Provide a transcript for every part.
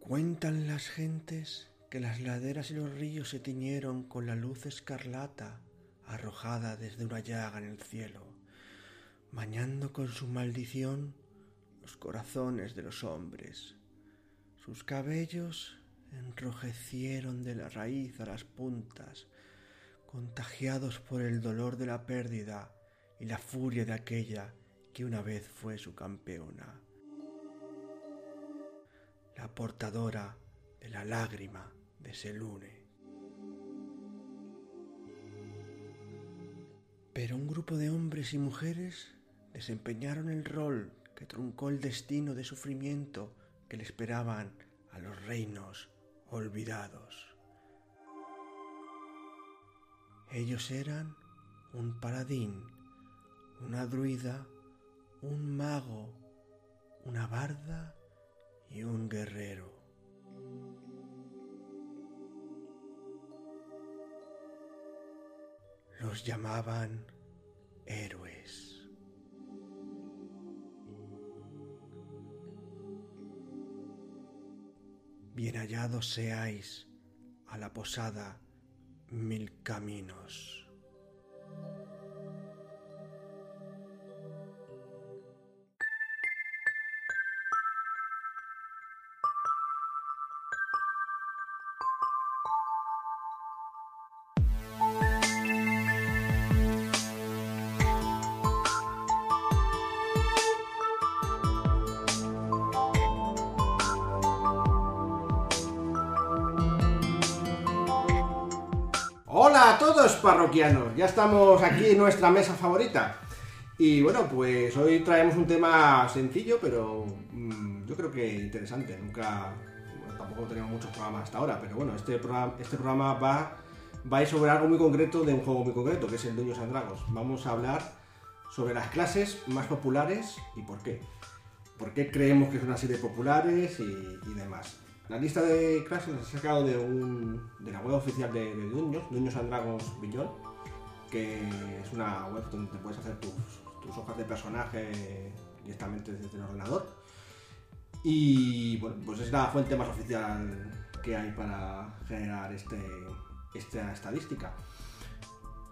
Cuentan las gentes que las laderas y los ríos se tiñeron con la luz escarlata arrojada desde una llaga en el cielo, bañando con su maldición los corazones de los hombres. Sus cabellos enrojecieron de la raíz a las puntas, contagiados por el dolor de la pérdida y la furia de aquella que una vez fue su campeona, la portadora de la lágrima de Selune. Pero un grupo de hombres y mujeres desempeñaron el rol que truncó el destino de sufrimiento que le esperaban a los reinos olvidados. Ellos eran un paladín, una druida, un mago, una barda y un guerrero. Los llamaban héroes. Bien hallados seáis a la posada mil caminos. Todos parroquianos, ya estamos aquí en nuestra mesa favorita. Y bueno, pues hoy traemos un tema sencillo, pero mm, yo creo que interesante. Nunca, bueno, tampoco tenemos muchos programas hasta ahora, pero bueno, este programa, este programa va, a ir sobre algo muy concreto de un juego muy concreto, que es el Dungeons and Dragons. Vamos a hablar sobre las clases más populares y por qué. ¿Por qué creemos que son así de populares y demás? La lista de clases las he sacado de, un, de la web oficial de, de Dungeons, Dungeons and Dragons Beyond, que es una web donde puedes hacer tus, hojas de personaje directamente desde el ordenador. Y pues es la fuente más oficial que hay para generar este, esta estadística.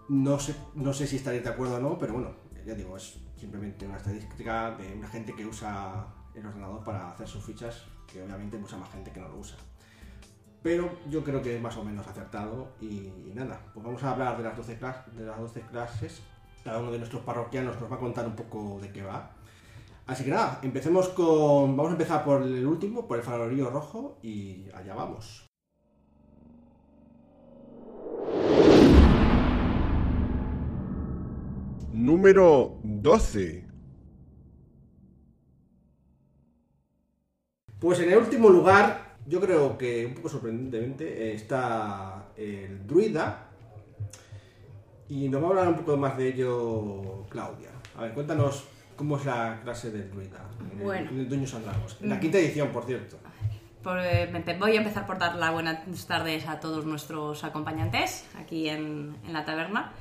No sé, no sé si estaréis de acuerdo o no, pero bueno, ya digo, es simplemente una estadística de una gente que usa el ordenador para hacer sus fichas, que obviamente mucha más gente que no lo usa. Pero yo creo que es más o menos acertado y, nada, pues vamos a hablar de las 12, clas- de las 12 clases. Cada uno de nuestros parroquianos nos va a contar un poco de qué va. Así que nada, empecemos con. Vamos a empezar por el último, por el farorillo rojo, y allá vamos. Número 12. Pues en el último lugar, yo creo que un poco sorprendentemente, eh, está el druida. Y nos va a hablar un poco más de ello Claudia. A ver, cuéntanos cómo es la clase del druida el, Bueno. en el Dungeons and Dragons. En la quinta edición, por cierto. Eh, voy a empezar por dar las buenas tardes a todos nuestros acompañantes aquí en, en la taberna.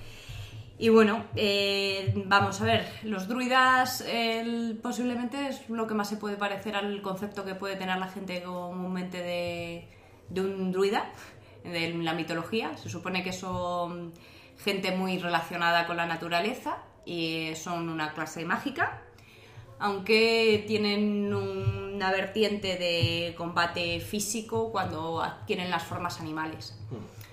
Y bueno, eh, vamos a ver, los druidas el- posiblemente es lo que más se puede parecer al concepto que puede tener la gente comúnmente de, de un druida, de la mitología. Se supone que son gente muy relacionada con la naturaleza y son una clase mágica aunque tienen una vertiente de combate físico cuando adquieren las formas animales.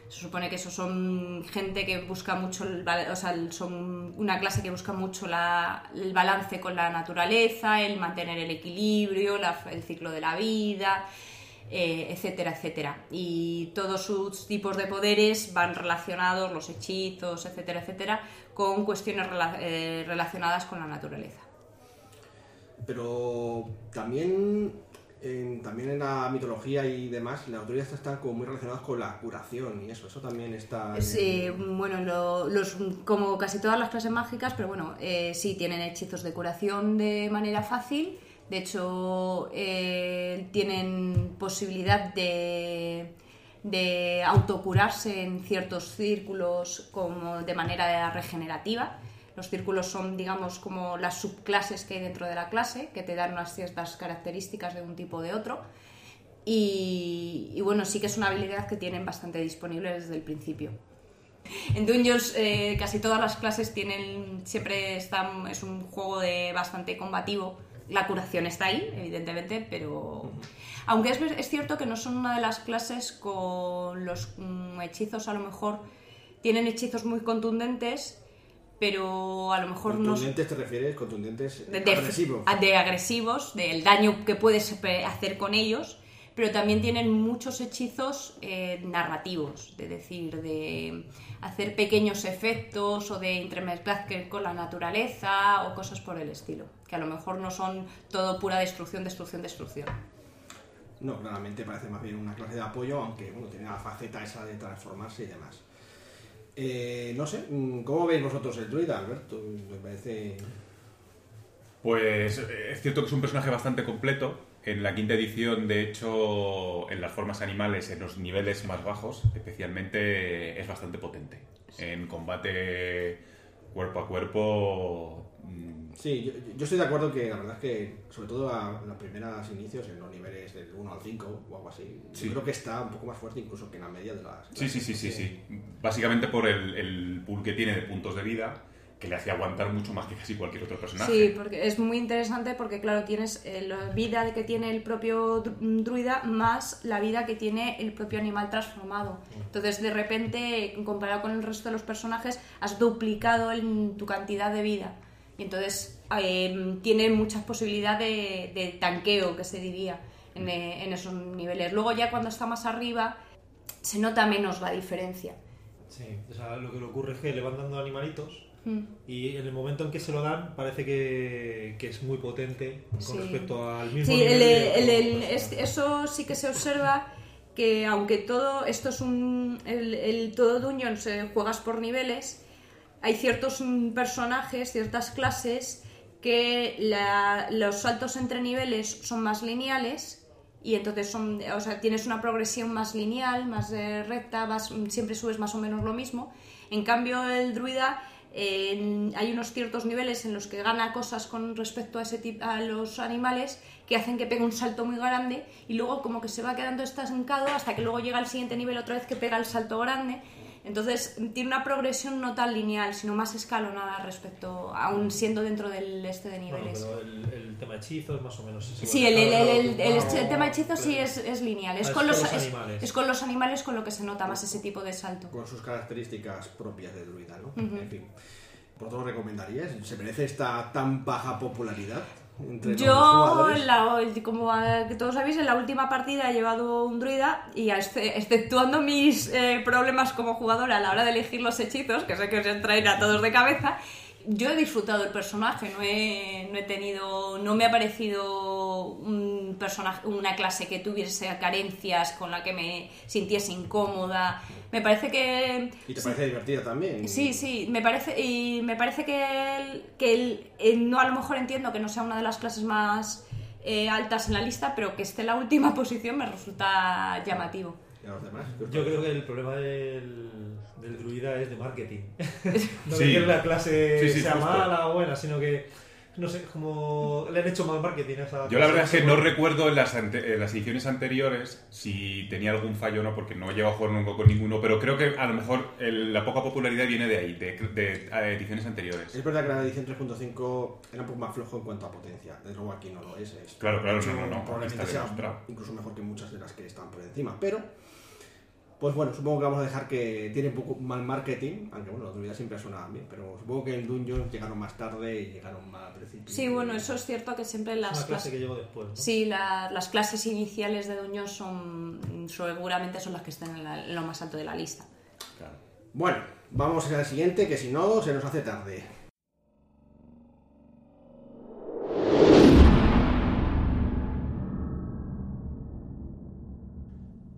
Se supone que esos son gente que busca mucho, o sea, son una clase que busca mucho el balance con la naturaleza, el mantener el equilibrio, el ciclo de la vida, eh, etcétera, etcétera. Y todos sus tipos de poderes van relacionados, los hechizos, etcétera, etcétera, con cuestiones eh, relacionadas con la naturaleza. Pero también en, también en la mitología y demás, las autoridades están como muy relacionadas con la curación y eso. Eso también está. en- Sí, bueno, lo- los, como casi todas las clases mágicas, pero bueno, eh, sí tienen hechizos de curación de manera fácil. De hecho, eh, tienen posibilidad de, de autocurarse en ciertos círculos como de manera regenerativa. Los círculos son, digamos, como las subclases que hay dentro de la clase, que te dan unas ciertas características de un tipo o de otro. Y, bueno, sí que es una habilidad que tienen bastante disponible desde el principio. En Dungeons eh, casi todas las clases tienen, siempre están, es un juego de bastante combativo. La curación está ahí, evidentemente, pero... Aunque es, es cierto que no son una de las clases con los mm, hechizos, a lo mejor tienen hechizos muy contundentes, pero a lo mejor no... ¿Contundentes te refieres? ¿Contundentes de, de- agresivos? de agresivos, del daño que puedes hacer con ellos, pero también tienen muchos hechizos eh, narrativos, de decir, de hacer pequeños efectos o de entremezclar con la naturaleza o cosas por el estilo, que a lo mejor no son todo pura destrucción, destrucción, destrucción. No, claramente parece más bien una clase de apoyo, aunque bueno, tiene la faceta esa de transformarse y demás. Eh, no sé, mm, ¿cómo veis vosotros el druida, Alberto? Me parece... Pues eh, es cierto que es un personaje bastante completo. En la quinta edición, de hecho, en las formas animales, en los niveles más bajos, especialmente, es bastante potente. En combate cuerpo a cuerpo. Mm, Sí, yo, yo estoy de acuerdo que la verdad es que, sobre todo a los primeros inicios, en los niveles del 1 al 5 o algo así, Sí. yo creo que está un poco más fuerte incluso que en la media de las... Sí, sí, sí, sí, sí. Básicamente por el, el pool que tiene de puntos de vida, que le hace aguantar mucho más que casi cualquier otro personaje. Sí, porque es muy interesante porque, claro, tienes eh, la vida que tiene el propio dru- druida más la vida que tiene el propio animal transformado. Entonces, de repente, comparado con el resto de los personajes, has duplicado el- tu cantidad de vida. Y entonces eh, tiene muchas posibilidades de, de tanqueo, que se diría, en, eh, en esos niveles. Luego ya cuando está más arriba, se nota menos la diferencia. Sí, o sea, lo que le ocurre es que le van dando animalitos Mm. y en el momento en que se lo dan parece que, que es muy potente con Sí. respecto al mismo Sí, nivel el- el- el- es- eso sí que se observa que aunque todo esto es un el, el- todo Dungeon se juegas por niveles, hay ciertos mm, personajes, ciertas clases que los saltos entre niveles son más lineales y entonces son, o sea, tienes una progresión más lineal, más recta, vas- siempre subes más o menos lo mismo. En cambio, el druida hay unos ciertos niveles en los que gana cosas con respecto a ese tipo a los animales que hacen que pegue un salto muy grande y luego como que se va quedando estancado hasta que luego llega al siguiente nivel otra vez que pega el salto grande. Entonces tiene una progresión no tan lineal, sino más escalonada respecto, aún siendo dentro del este de Bueno, niveles. pero el, el tema hechizos más o menos es igual. Sí, el, el, el, el- el- Claro, el tema de hechizo sí es, es lineal. Es, Ah, es con los, los es- animales. es con los animales con lo que se nota más ese tipo de salto. Con sus características propias de druida, ¿no? En fin. ¿Vosotros lo recomendaríais? ¿Se merece esta tan baja popularidad entre los Yo, en la- como eh, que todos sabéis, en la última partida he llevado un druida y exceptuando mis eh, problemas como jugadora a la hora de elegir los hechizos, que sé que os entraen a todos de cabeza, yo he disfrutado del personaje, no he, no he tenido, no me ha parecido un personaje, una clase que tuviese carencias con la que me sintiese incómoda. Me parece que ¿Y te parece divertida también? Sí, sí, me parece, y me parece que, el- que el- eh, no a lo mejor entiendo que no sea una de las clases más eh, altas en la lista, pero que esté en la última posición me resulta llamativo. ¿Y a los demás? ¿Qué os Yo creo que el problema del, del druida es de marketing. no Sí. que la clase Sí, sí, sea justo. mala o buena, sino que, no sé, como le han hecho mal marketing a esa Yo la verdad es que no recuerdo en las, ante- en las ediciones anteriores si tenía algún fallo o no, porque no he llegado a jugar nunca con ninguno, pero creo que a lo mejor el- la poca popularidad viene de ahí, de, de, eh, ediciones anteriores. Es verdad que la edición 3.5 era un poco más flojo en cuanto a potencia. Desde luego aquí no lo es. es Claro, claro, de hecho, no, no, no, Probablemente sea incluso mejor que muchas de las que están por encima. Pero, pues bueno, supongo que vamos a dejar que tiene un poco mal marketing. Aunque bueno, los druidas siempre sonaban bien. Pero supongo que en Dungeon llegaron más tarde y llegaron más al principio. Sí, bueno, eso es cierto que siempre las clase clases... que llegó después. ¿no? Sí, la- las clases iniciales de Dungeon son seguramente son las que están en, la- en lo más alto de la lista. Claro. Bueno, vamos al siguiente, que si no, se nos hace tarde.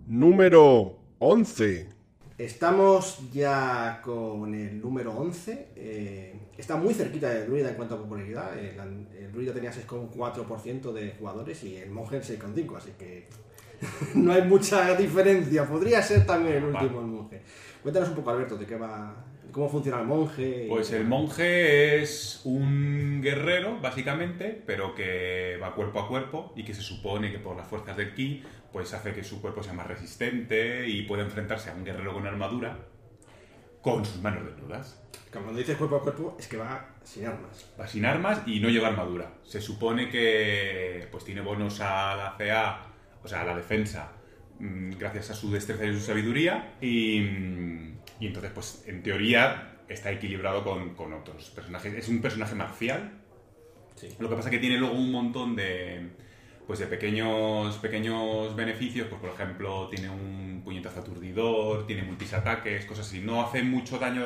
Número 11. Estamos ya con el número 11. eh, está muy cerquita del druida en cuanto a popularidad. El, el druida tenía 6,4% de jugadores y el monje 6,5%, así que no hay mucha diferencia. Podría ser también el último el monje. Cuéntanos un poco, Alberto, de qué va cómo funciona el monje. Pues el monje es un guerrero, básicamente, pero que va cuerpo a cuerpo y que se supone que por las fuerzas del ki, pues hace que su cuerpo sea más resistente y puede enfrentarse a un guerrero con armadura con sus manos desnudas. Cuando dices cuerpo a cuerpo, es que va sin armas. Va sin armas y no lleva armadura. Se supone que pues tiene bonos a la CA, o sea, a la defensa, gracias a su destreza y su sabiduría. Y, mm, y entonces, pues en teoría, está equilibrado con, con otros personajes. Es un personaje marcial. Sí. Lo que pasa es que tiene luego un montón de, pues de pequeños, pequeños beneficios. Pues, por ejemplo, tiene un puñetazo aturdidor, tiene multisataques, cosas así. No hace mucho daño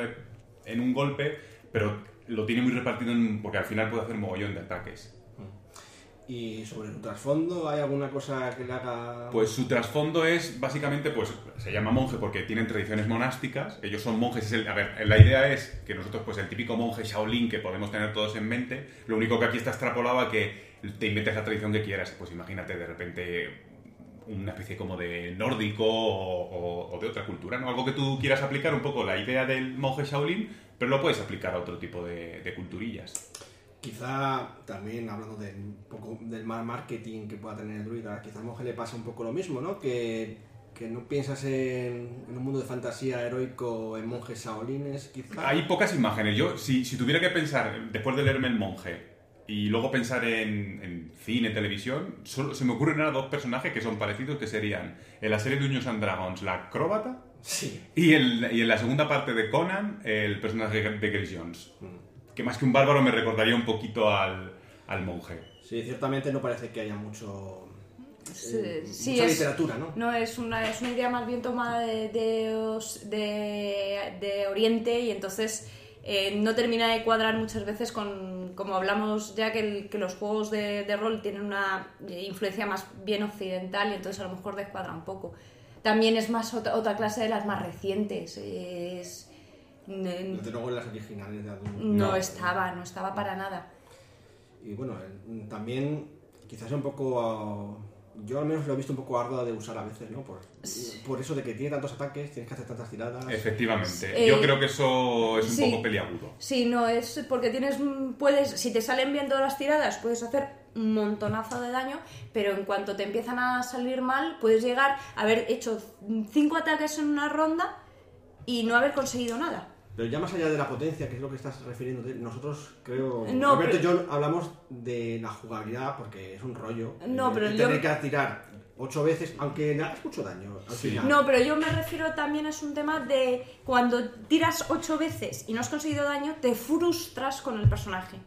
en un golpe, pero lo tiene muy repartido en- porque al final puede hacer mogollón de ataques. Y sobre su trasfondo, ¿hay alguna cosa que le haga...? Pues su trasfondo es básicamente, pues se llama monje porque tienen tradiciones monásticas. Ellos son monjes. es el- a ver, la idea es que nosotros, pues el típico monje Shaolin que podemos tener todos en mente, lo único que aquí está extrapolado a que te inventes la tradición que quieras. Pues imagínate de repente una especie como de nórdico o, o- o de otra cultura, ¿no? Algo que tú quieras aplicar un poco la idea del monje Shaolin, pero lo puedes aplicar a otro tipo de, de culturillas. Quizá también hablando del, un poco del mal marketing que pueda tener el druida, quizá al monje le pasa un poco lo mismo, ¿no? Que, que no piensas en, en un mundo de fantasía heroico en monjes shaolines, quizá. Hay pocas imágenes. Yo, si, si tuviera que pensar, después de leerme El Monje, y luego pensar en, en cine, televisión, solo se me ocurren ahora dos personajes que son parecidos, que serían en la serie de Dungeons and Dragons, la acróbata, Sí. y, el- y en la segunda parte de Conan, el personaje de Grace Jones. Que más que un bárbaro me recordaría un poquito al, al monje. Sí, ciertamente no parece que haya mucho... Sí, eh, sí, mucha es- literatura, ¿no? No, es una, es una idea más bien tomada de, de, de- de Oriente y entonces eh, no termina de cuadrar muchas veces con, como hablamos ya que, el- que los juegos de, de rol tienen una influencia más bien occidental y entonces a lo mejor descuadra un poco. También es más otra, otra clase de las más recientes. Es, Desde luego en las originales de adultos. no, No. estaba, no estaba para nada. Y bueno, el- también quizás un poco... yo al menos lo he visto un poco arduo de usar a veces, ¿no? Por, por eso de que tiene tantos ataques, tienes que hacer tantas tiradas. Efectivamente. Eh, Yo creo que eso es un sí. poco peliagudo. Sí, no, es porque tienes, mm, puedes, si te salen bien todas las tiradas, puedes hacer un montonazo de daño, pero en cuanto te empiezan a salir mal, puedes llegar a haber hecho cinco ataques en una ronda y no haber conseguido nada. Pero ya más allá de la potencia, que es lo que estás refiriendo, nosotros creo, No, Alberto pero- y yo hablamos de la jugabilidad porque es un rollo. No, Eh, pero yo- tener que tirar ocho veces, aunque le hagas mucho daño al Sí. final. No, pero yo me refiero también es un tema de cuando tiras ocho veces y no has conseguido daño, te frustras con el personaje.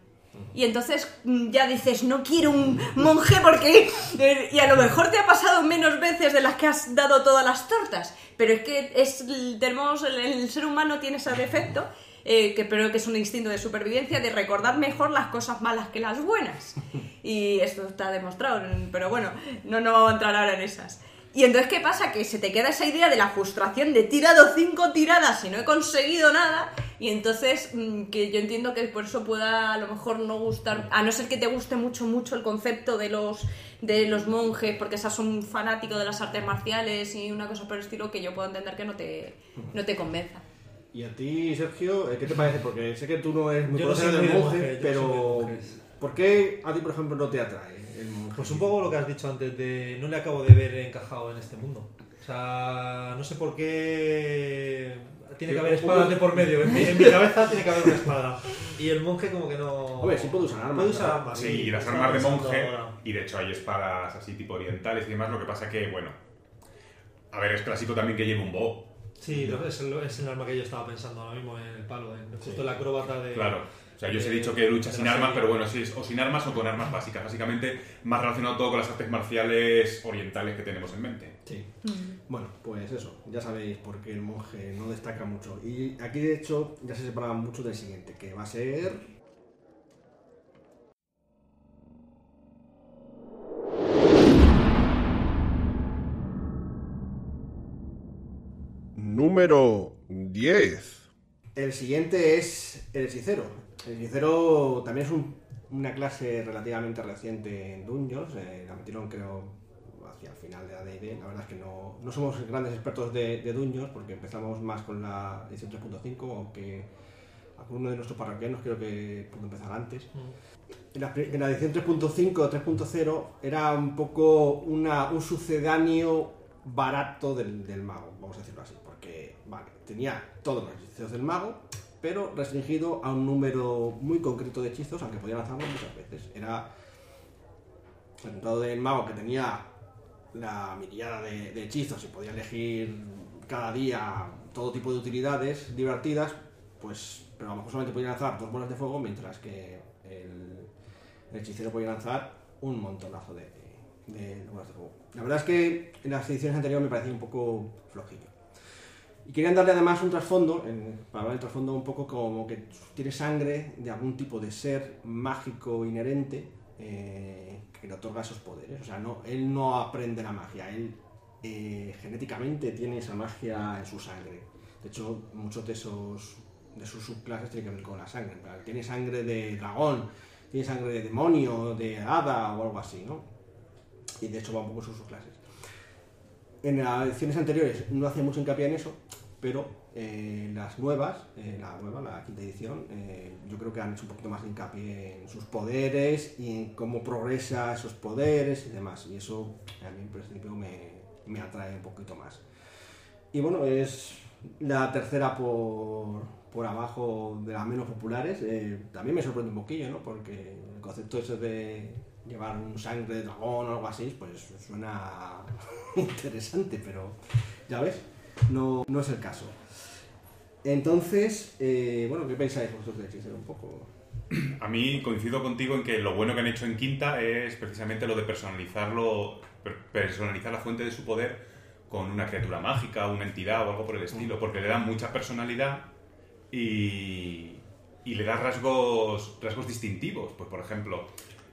Y entonces mm, ya dices, no quiero un monje porque... eh, Y a lo mejor te ha pasado menos veces de las que has dado todas las tortas. Pero es que es, tenemos, el, ser humano tiene ese defecto, eh, que, pero que es un instinto de supervivencia, de recordar mejor las cosas malas que las buenas. Y esto está demostrado, pero bueno, no, no vamos a entrar ahora en esas. Y entonces, ¿qué pasa? Que se te queda esa idea de la frustración de tirado cinco tiradas y no he conseguido nada. Y entonces, mm, que yo entiendo que por eso pueda a lo mejor no gustar, a no ser que te guste mucho, mucho el concepto de los, de los monjes, porque seas un fanático de las artes marciales y una cosa por el estilo, que yo puedo entender que no te, no te convenza. Y a ti, Sergio, eh, ¿qué te parece? Porque sé que tú no eres muy Yo no soy conocedor del de monje, monje, yo pero monjes. ¿por qué a ti, por ejemplo, no te atrae el monje? Pues un poco lo que has dicho antes de no le acabo de ver encajado en este mundo. O sea, no sé por qué tiene que haber espadas de por medio. En mi, en mi cabeza tiene que haber una espada. Y el monje como que no... Hombre, sí puede usar armas, Puede usar ¿no? armas. Sí, y las armas de monje, y de hecho hay espadas así tipo orientales y demás, lo que pasa que, bueno, a ver, es clásico también que lleve un bow, Sí, es el, es el arma que yo estaba pensando ahora mismo en el palo, en justo la acróbata de... claro. O sea, yo os he dicho que lucha sin armas, pero bueno, sí, es o sin armas o con armas básicas. Básicamente, más relacionado todo con las artes marciales orientales que tenemos en mente. Sí. Bueno, pues eso, ya sabéis por qué el monje no destaca mucho. Y aquí, de hecho, ya se separa mucho del siguiente, que va a ser... Número 10. El siguiente es el hechicero. El hechicero también es un- una clase relativamente reciente en Dungeons. eh, la metieron, creo, hacia el final de la D&D. La verdad es que no, no somos grandes expertos de, de Dungeons porque empezamos más con la edición 3.5, aunque alguno de nuestros parroquianos creo que pudo empezar antes. En la, en la edición 3.5 o 3.0 era un poco una, un sucedáneo barato del, del mago, vamos a decirlo así, porque vale, tenía todos los hechizos del mago, pero restringido a un número muy concreto de hechizos, aunque podía lanzarlos muchas veces. Era el entrado del mago que tenía la mirada de, de hechizos y podía elegir cada día todo tipo de utilidades divertidas, pues, pero a lo mejor solamente podía lanzar dos bolas de fuego, mientras que el, el hechicero podía lanzar un montonazo de, de bolas de fuego. La verdad es que en las ediciones anteriores me parecía un poco flojillo. Y querían darle además un trasfondo, para hablar del trasfondo un poco como que tiene sangre de algún tipo de ser mágico inherente eh, que le otorga esos poderes. O sea, no, él no aprende la magia, él eh, genéticamente tiene esa magia en su sangre. De hecho, muchos de esos de sus subclases tienen que ver con la sangre. Tiene sangre de dragón, tiene sangre de demonio, de hada o algo así, ¿no? Y de hecho va un poco sus subclases. En las ediciones anteriores no hacía mucho hincapié en eso, pero eh, las nuevas, eh, la nueva, la quinta edición, eh, yo creo que han hecho un poquito más de hincapié en sus poderes y en cómo progresa esos poderes y demás. Y eso a mí en principio me, me atrae un poquito más. Y bueno, es la tercera por, por abajo de las menos populares. Eh, también me sorprende un poquillo, ¿no? Porque el concepto ese de llevar un sangre de dragón o algo así, pues suena interesante, pero ya ves, no, no es el caso. Entonces, eh, bueno, ¿qué pensáis vosotros de Hechicero un poco? A mí coincido contigo en que lo bueno que han hecho en Quinta es precisamente lo de personalizarlo, per- personalizar la fuente de su poder con una criatura mágica, una entidad o algo por el estilo, porque le dan mucha personalidad y, y le da rasgos, rasgos distintivos. Pues por ejemplo,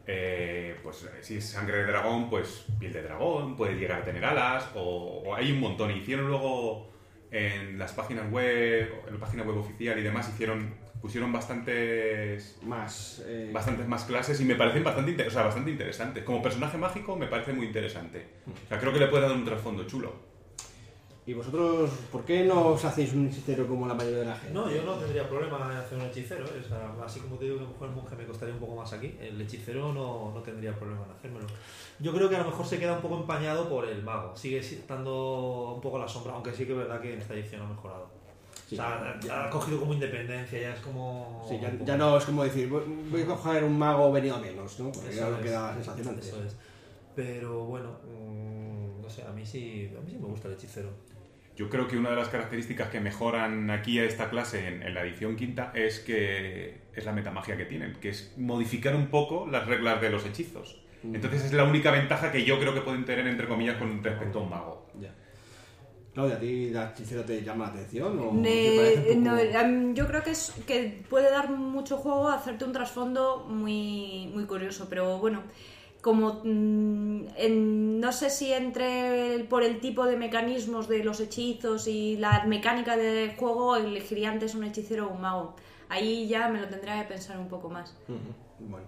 eh, pues si es sangre de dragón, pues piel de dragón, puede llegar a tener alas, o, o hay un montón. Hicieron luego en las páginas web, en la página web oficial y demás, hicieron pusieron bastantes Más. eh, bastantes más clases y me parecen bastante, inter- o sea, bastante interesantes. Como personaje mágico me parece muy interesante. O sea, creo que le puede dar un trasfondo chulo. ¿Y vosotros por qué no os hacéis un hechicero como la mayoría de la gente? No, yo no tendría problema en hacer un hechicero. ¿eh? O sea, así como te digo que a lo mejor el monje me costaría un poco más aquí, el hechicero no, no tendría problema en hacérmelo. Yo creo que a lo mejor se queda un poco empañado por el mago. Sigue estando un poco a la sombra, aunque sí que es verdad que en esta edición ha mejorado. Sí, o sea, ya- ha cogido como independencia, ya es como... Sí, ya, ya no es como decir, voy voy a coger un mago venido a menos, ¿no? Porque Eso ya lo que sensación antes. eso es. Pero bueno, mm, no sé, a mí sí, a mí sí me gusta el hechicero. Yo creo que una de las características que mejoran aquí a esta clase en, en la edición quinta es que es la metamagia que tienen, que es modificar un poco las reglas de los hechizos. Entonces es la única ventaja que yo creo que pueden tener, entre comillas, con respecto a un mago. Ya. Claudia, ¿a ti la hechicera te llama la atención? ¿O te Ne- parece un poco- no, em, yo creo que, es, que puede dar mucho juego a hacerte un trasfondo muy, muy curioso, pero bueno, como mm, en- no sé si entre el- por el tipo de mecanismos de los hechizos y la mecánica del juego elegiría antes un hechicero o un mago. Ahí ya me lo tendría que pensar un poco más. Bueno.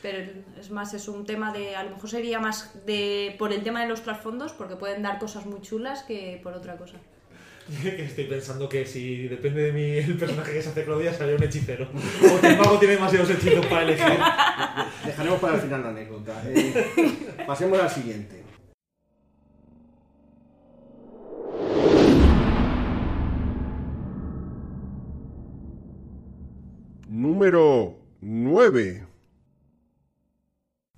Pero es más, es un tema de. A lo mejor sería más de por el tema de los trasfondos, porque pueden dar cosas muy chulas que por otra cosa. estoy pensando que si depende de mí el personaje que se hace Claudia, sale un hechicero. O que el mago tiene demasiados hechizos para elegir. Dejaremos para el final la anécdota. Eh, pasemos al siguiente. Número 9.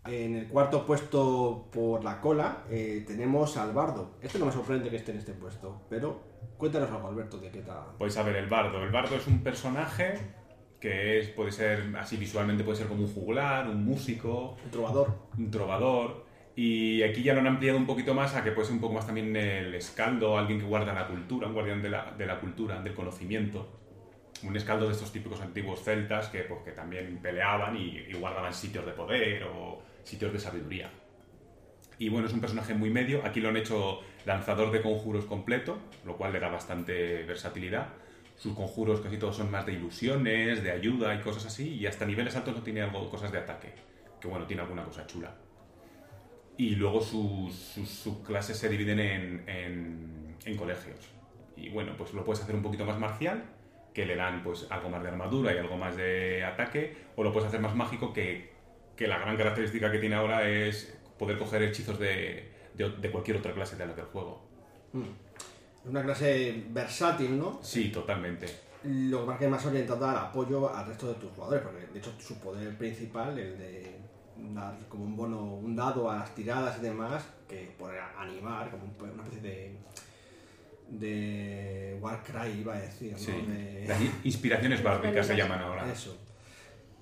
En el cuarto puesto por la cola eh, tenemos al bardo. Este no me sorprende que esté en este puesto, pero cuéntanos algo, Alberto, de qué tal. Pues a ver, el bardo. El bardo es un personaje que es, puede ser, así visualmente puede ser como un juglar, un músico, Un trovador. un trovador. Y aquí ya lo han ampliado un poquito más a que puede ser un poco más también el escaldo, alguien que guarda la cultura, un guardián de la, de la cultura, del conocimiento. Un escaldo de estos típicos antiguos celtas que, pues, que también peleaban y, y guardaban sitios de poder o sitios de sabiduría. Y bueno, es un personaje muy medio. Aquí lo han hecho lanzador de conjuros completo, lo cual le da bastante versatilidad. Sus conjuros casi todos son más de ilusiones, de ayuda y cosas así. Y hasta niveles altos no tiene algo, cosas de ataque. Que bueno, tiene alguna cosa chula. y luego sus, sus subclases se dividen en, en- colegios. Y bueno, pues lo puedes hacer un poquito más marcial, que le dan pues algo más de armadura y algo más de ataque, o lo puedes hacer más mágico, que, que la gran característica que tiene ahora es poder coger hechizos de, de, de cualquier otra clase de las del juego. Es una clase versátil, ¿no? Sí, totalmente. Lo que es que es más orientada al apoyo al resto de tus jugadores, porque de hecho su poder principal, el de dar como un bono, un dado a las tiradas y demás, que por animar, como un- una especie de de Warcry iba a decir, ¿no? Sí. De- Las inspiraciones bárbicas se llaman ahora. Eso.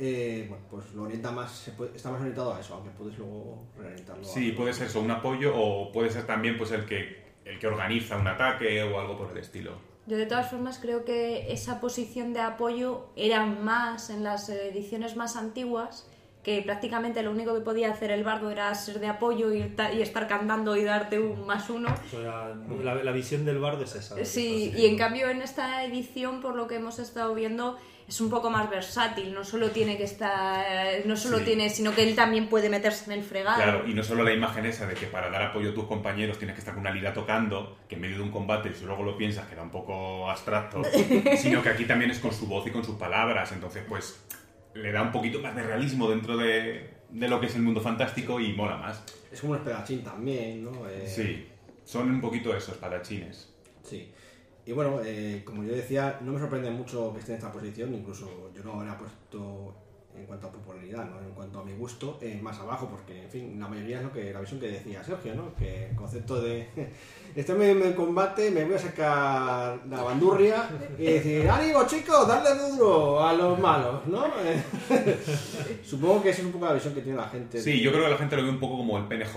Eh, bueno, pues lo orienta más, se puede- está más orientado a eso, aunque puedes luego reorientarlo. Sí, a- puede ser eso, un apoyo o puede ser también pues el que, el que organiza un ataque o algo por el estilo. Yo de todas formas creo que esa posición de apoyo era más en las ediciones más antiguas, que prácticamente lo único que podía hacer el bardo era ser de apoyo y, y estar cantando y darte un más uno. La, la visión del bardo es esa. Sí, y en cambio en esta edición, por lo que hemos estado viendo, es un poco más versátil. No solo tiene que estar, no solo Sí. tiene, sino que él también puede meterse en el fregado. Claro, y no solo la imagen esa de que para dar apoyo a tus compañeros tienes que estar con una lira tocando, que en medio de un combate, si luego lo piensas, queda un poco abstracto, sino que aquí también es con su voz y con sus palabras, entonces pues le da un poquito más de realismo dentro de, de lo que es el mundo fantástico y mola más. Es como un espadachín también, ¿no? Eh, Sí, son un poquito esos espadachines. Sí. Y bueno, eh, como yo decía, no me sorprende mucho que esté en esta posición, incluso yo no habría puesto en cuanto a popularidad, ¿no? en cuanto a mi gusto, eh, más abajo, porque en fin, la mayoría es lo que la visión que decía Sergio, ¿no? Que el concepto de estoy en medio del combate, me voy a sacar la bandurria y decir, ánimo chicos, darle duro a los malos, ¿no? Supongo que esa es un poco la visión que tiene la gente. Sí, yo creo que la gente lo ve un poco como el PNJ,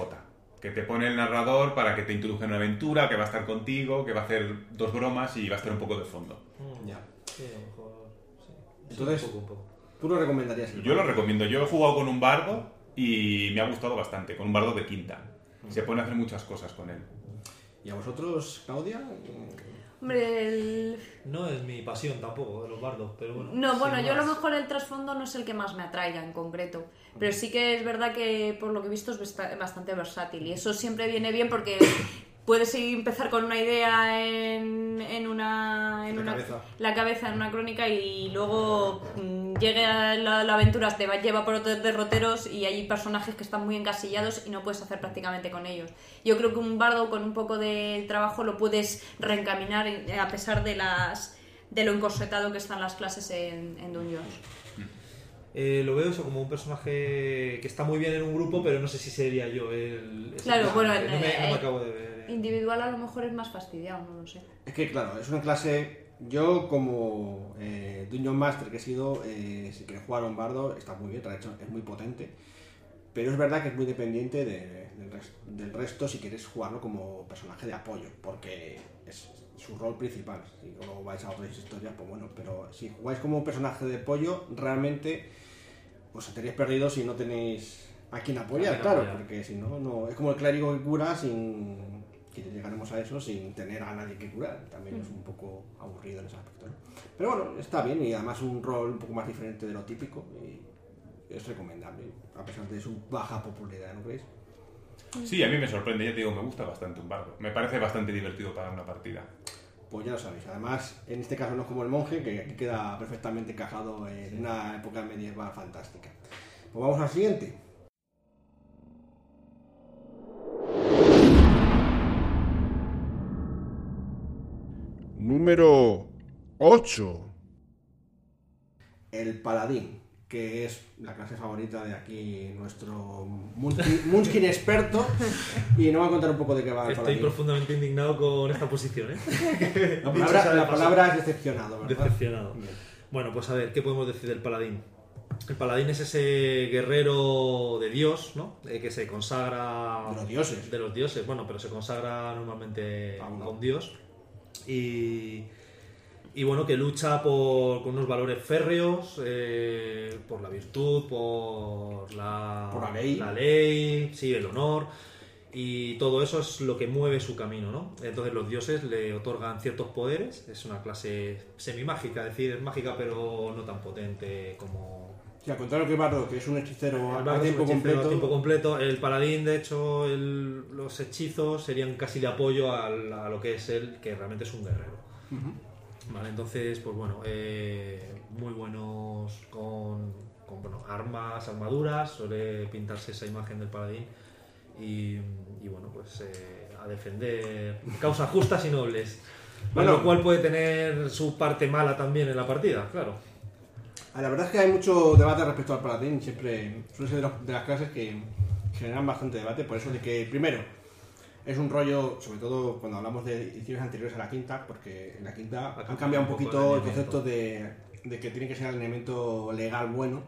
que te pone el narrador para que te introduzca en una aventura, que va a estar contigo, que va a hacer dos bromas y va a estar un poco de fondo. Ya. Sí, a lo mejor. Sí. Entonces- Sí, un poco, un poco. ¿Tú lo recomendarías? el Yo lo recomiendo. Yo he jugado con un bardo y me ha gustado bastante, con un bardo de quinta. Se pueden hacer muchas cosas con él. ¿Y a vosotros, Claudia? Hombre, el- No es mi pasión tampoco, de los bardos, pero bueno. No, bueno, yo a lo mejor el trasfondo no es el que más me atraiga en concreto, pero sí que es verdad que por lo que he visto es basta- bastante versátil y eso siempre viene bien porque puedes empezar con una idea en, en una, en La una cabeza. la cabeza en una crónica y luego mm, llegue a la, la aventura, te va, lleva por otros derroteros y hay personajes que están muy encasillados y no puedes hacer prácticamente con ellos. Yo creo que un bardo con un poco de trabajo lo puedes reencaminar a pesar de las de lo encorsetado que están las clases en, en Dungeons. Eh, lo veo eso como un personaje que está muy bien en un grupo, pero no sé si sería yo el. Claro, bueno, no, me, no me eh, acabo de ver. Individual a lo mejor es más fastidiado, no lo sé. Es que claro, es una clase. Yo como eh, Dungeon Master que he sido, eh, si quieres jugar a un bardo, está muy bien, de hecho es muy potente. Pero es verdad que es muy dependiente de- del, res- del resto si quieres jugarlo como personaje de apoyo, porque es su rol principal. Si luego vais a otras historias, pues bueno, pero si jugáis como personaje de apoyo, realmente os estaréis perdidos si no tenéis a quien apoyar, A quien claro, apoyar. porque si no, no es como el clérigo que cura sin que llegaremos a eso sin tener a nadie que curar. También es un poco aburrido en ese aspecto. ¿no? Pero bueno, está bien y además un rol un poco más diferente de lo típico y es recomendable, a pesar de su baja popularidad, ¿no creéis? Sí, a mí me sorprende, ya te digo, me gusta bastante un bardo. Me parece bastante divertido para una partida. Pues ya lo sabéis. Además, en este caso no es como el monje, que aquí queda perfectamente encajado en una época medieval fantástica. Pues vamos al siguiente. Número 8. El paladín, que es la clase favorita de aquí nuestro Munchkin, experto. Y nos va a contar un poco de qué va Estoy profundamente indignado con esta posición, ¿eh? La palabra, la palabra es decepcionado, ¿verdad? Decepcionado. Bien. Bueno, pues a ver, ¿qué podemos decir del paladín? El paladín es ese guerrero de Dios, ¿no? Eh, que se consagra... De los dioses. De los dioses, bueno, pero se consagra normalmente A un dios. Y, y bueno, que lucha por, con unos valores férreos, eh, por la virtud, por la, Por la ley. la ley, sí, el honor. Y todo eso es lo que mueve su camino, ¿no? Entonces los dioses le otorgan ciertos poderes. Es una clase semimágica, es decir, es mágica pero no tan potente como, al contrario que Bardo, que es un hechicero El a tiempo completo. a tiempo completo. El paladín, de hecho, el- los hechizos serían casi de apoyo a lo que es él, que realmente es un guerrero. Vale, entonces, pues bueno, eh, muy buenos con, con, bueno, armas, armaduras, suele pintarse esa imagen del paladín. Y, y, bueno, pues eh, a defender causas justas y nobles. Bueno. lo cual puede tener su parte mala también en la partida, claro. La verdad es que hay mucho debate respecto al paladín, siempre suele ser de las clases que generan bastante debate, por eso de que, primero, es un rollo, sobre todo cuando hablamos de ediciones anteriores a la quinta, porque en la quinta Ha han cambiado un poquito el el concepto de, de que tiene que ser alineamiento legal bueno,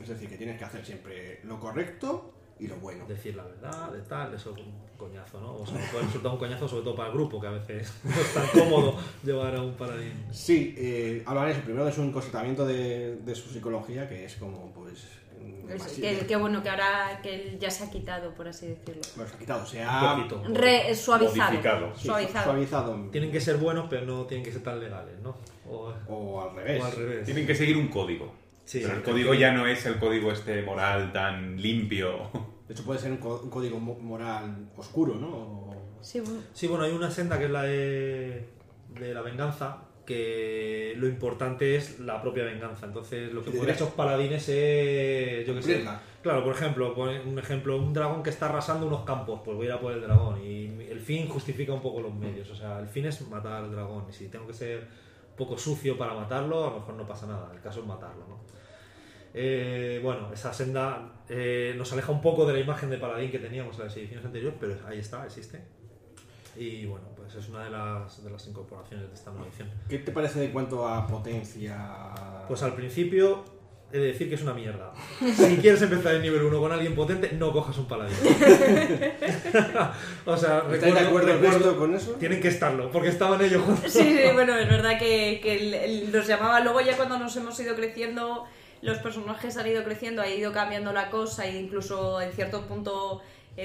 es decir, que tienes que hacer siempre lo correcto y lo bueno. decir la verdad, de tal, eso es un coñazo, ¿no? O sea, puede resultar un coñazo sobre todo para el grupo, que a veces no es tan cómodo llevar a un paladín. Sí, eh, hablan eso, primero de su encorsetamiento de, de su psicología, que es como, pues... que, que bueno que ahora que él ya se ha quitado, por así decirlo. Bueno, se ha quitado, se ha poquito. Re- suavizado. Modificado. sí, Suavizado. suavizado. Tienen que ser buenos, pero no tienen que ser tan legales, ¿no? O, O al revés. o al revés. Tienen que seguir un código. Sí, pero el código ya no es el código este moral tan limpio. De hecho, puede ser un, un código mo- moral oscuro, ¿no? O- Sí, bueno. Sí, bueno, hay una senda que es la de, de la venganza, que lo importante es la propia venganza. Entonces, lo que derecho. esos paladines es, yo qué sé. Claro, por ejemplo, un ejemplo, un dragón que está arrasando unos campos, pues voy a ir a por el dragón. Y el fin justifica un poco los medios. O sea, el fin es matar al dragón. Y si tengo que ser un poco sucio para matarlo, a lo mejor no pasa nada. El caso es matarlo, ¿no? Eh, bueno, esa senda eh, nos aleja un poco de la imagen de paladín que teníamos en las ediciones anteriores, pero ahí está, existe. Y bueno, es una de las, de las incorporaciones de esta nueva edición. ¿Qué te parece en cuanto a potencia? Pues al principio he de decir que es una mierda. Si quieres empezar el nivel 1 con alguien potente, no cojas un paladín. o sea, ¿Estáis de recuerdo, acuerdo recuerdo- con eso? tienen que estarlo, porque estaban ellos juntos. Sí, sí, bueno, es verdad que, que nos llamaba luego ya cuando nos hemos ido creciendo, los personajes han ido creciendo, ha ido cambiando la cosa e incluso en cierto punto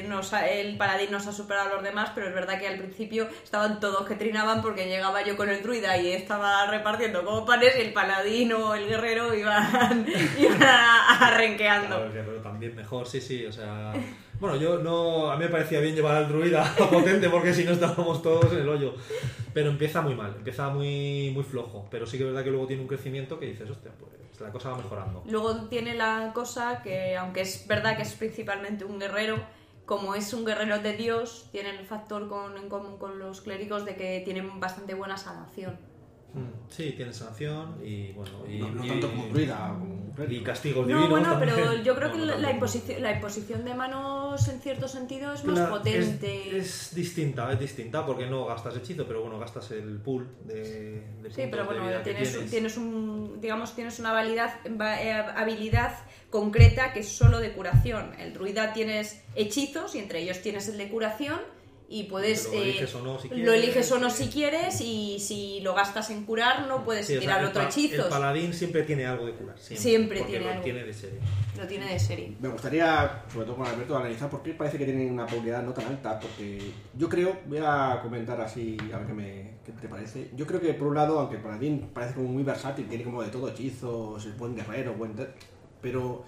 nos ha- el paladín nos ha superado a los demás, pero es verdad que al principio estaban todos que trinaban porque llegaba yo con el druida y estaba repartiendo como panes y el paladín o el guerrero iban, iban arrenqueando. Claro, pero también mejor, sí, sí, o sea... Bueno, yo no... A mí me parecía bien llevar al druida potente porque si no estábamos todos en el hoyo. Pero empieza muy mal, empieza muy, muy flojo. Pero sí que es verdad que luego tiene un crecimiento que dices, hostia, pues la cosa va mejorando. Luego tiene la cosa que, aunque es verdad que es principalmente un guerrero, como es un guerrero de Dios, tiene el factor con- en común con los clérigos de que tienen bastante buena sanación. Mm, Sí, tiene sanción y bueno... Y, No, no y- tanto como druida Y castigos No, divinos bueno, pero también. yo creo que No, no la, imposición, la imposición de manos en cierto sentido es más La- potente. Es, es distinta, es distinta porque no gastas hechizo, pero bueno, gastas el pool de, de Sí, pero de bueno, tienes, tienes. tienes un, digamos, tienes una habilidad, eh, habilidad concreta que es solo de curación. El druida tienes hechizos y entre ellos tienes el de curación y puedes... Lo eh, eliges o no si lo quieres. eliges o no si quieres y si lo gastas en curar no puedes Sí, o sea, tirar el otro hechizo. El paladín siempre tiene algo de curar. Siempre, Siempre porque tiene lo algo. tiene de serie. Lo tiene de serie. Me gustaría, sobre todo con Alberto, analizar por qué parece que tienen una probabilidad no tan alta, porque yo creo, voy a comentar así, a ver qué, me, qué te parece. Yo creo que por un lado, aunque el paladín parece como muy versátil, tiene como de todo hechizos, es buen guerrero, buen... Pero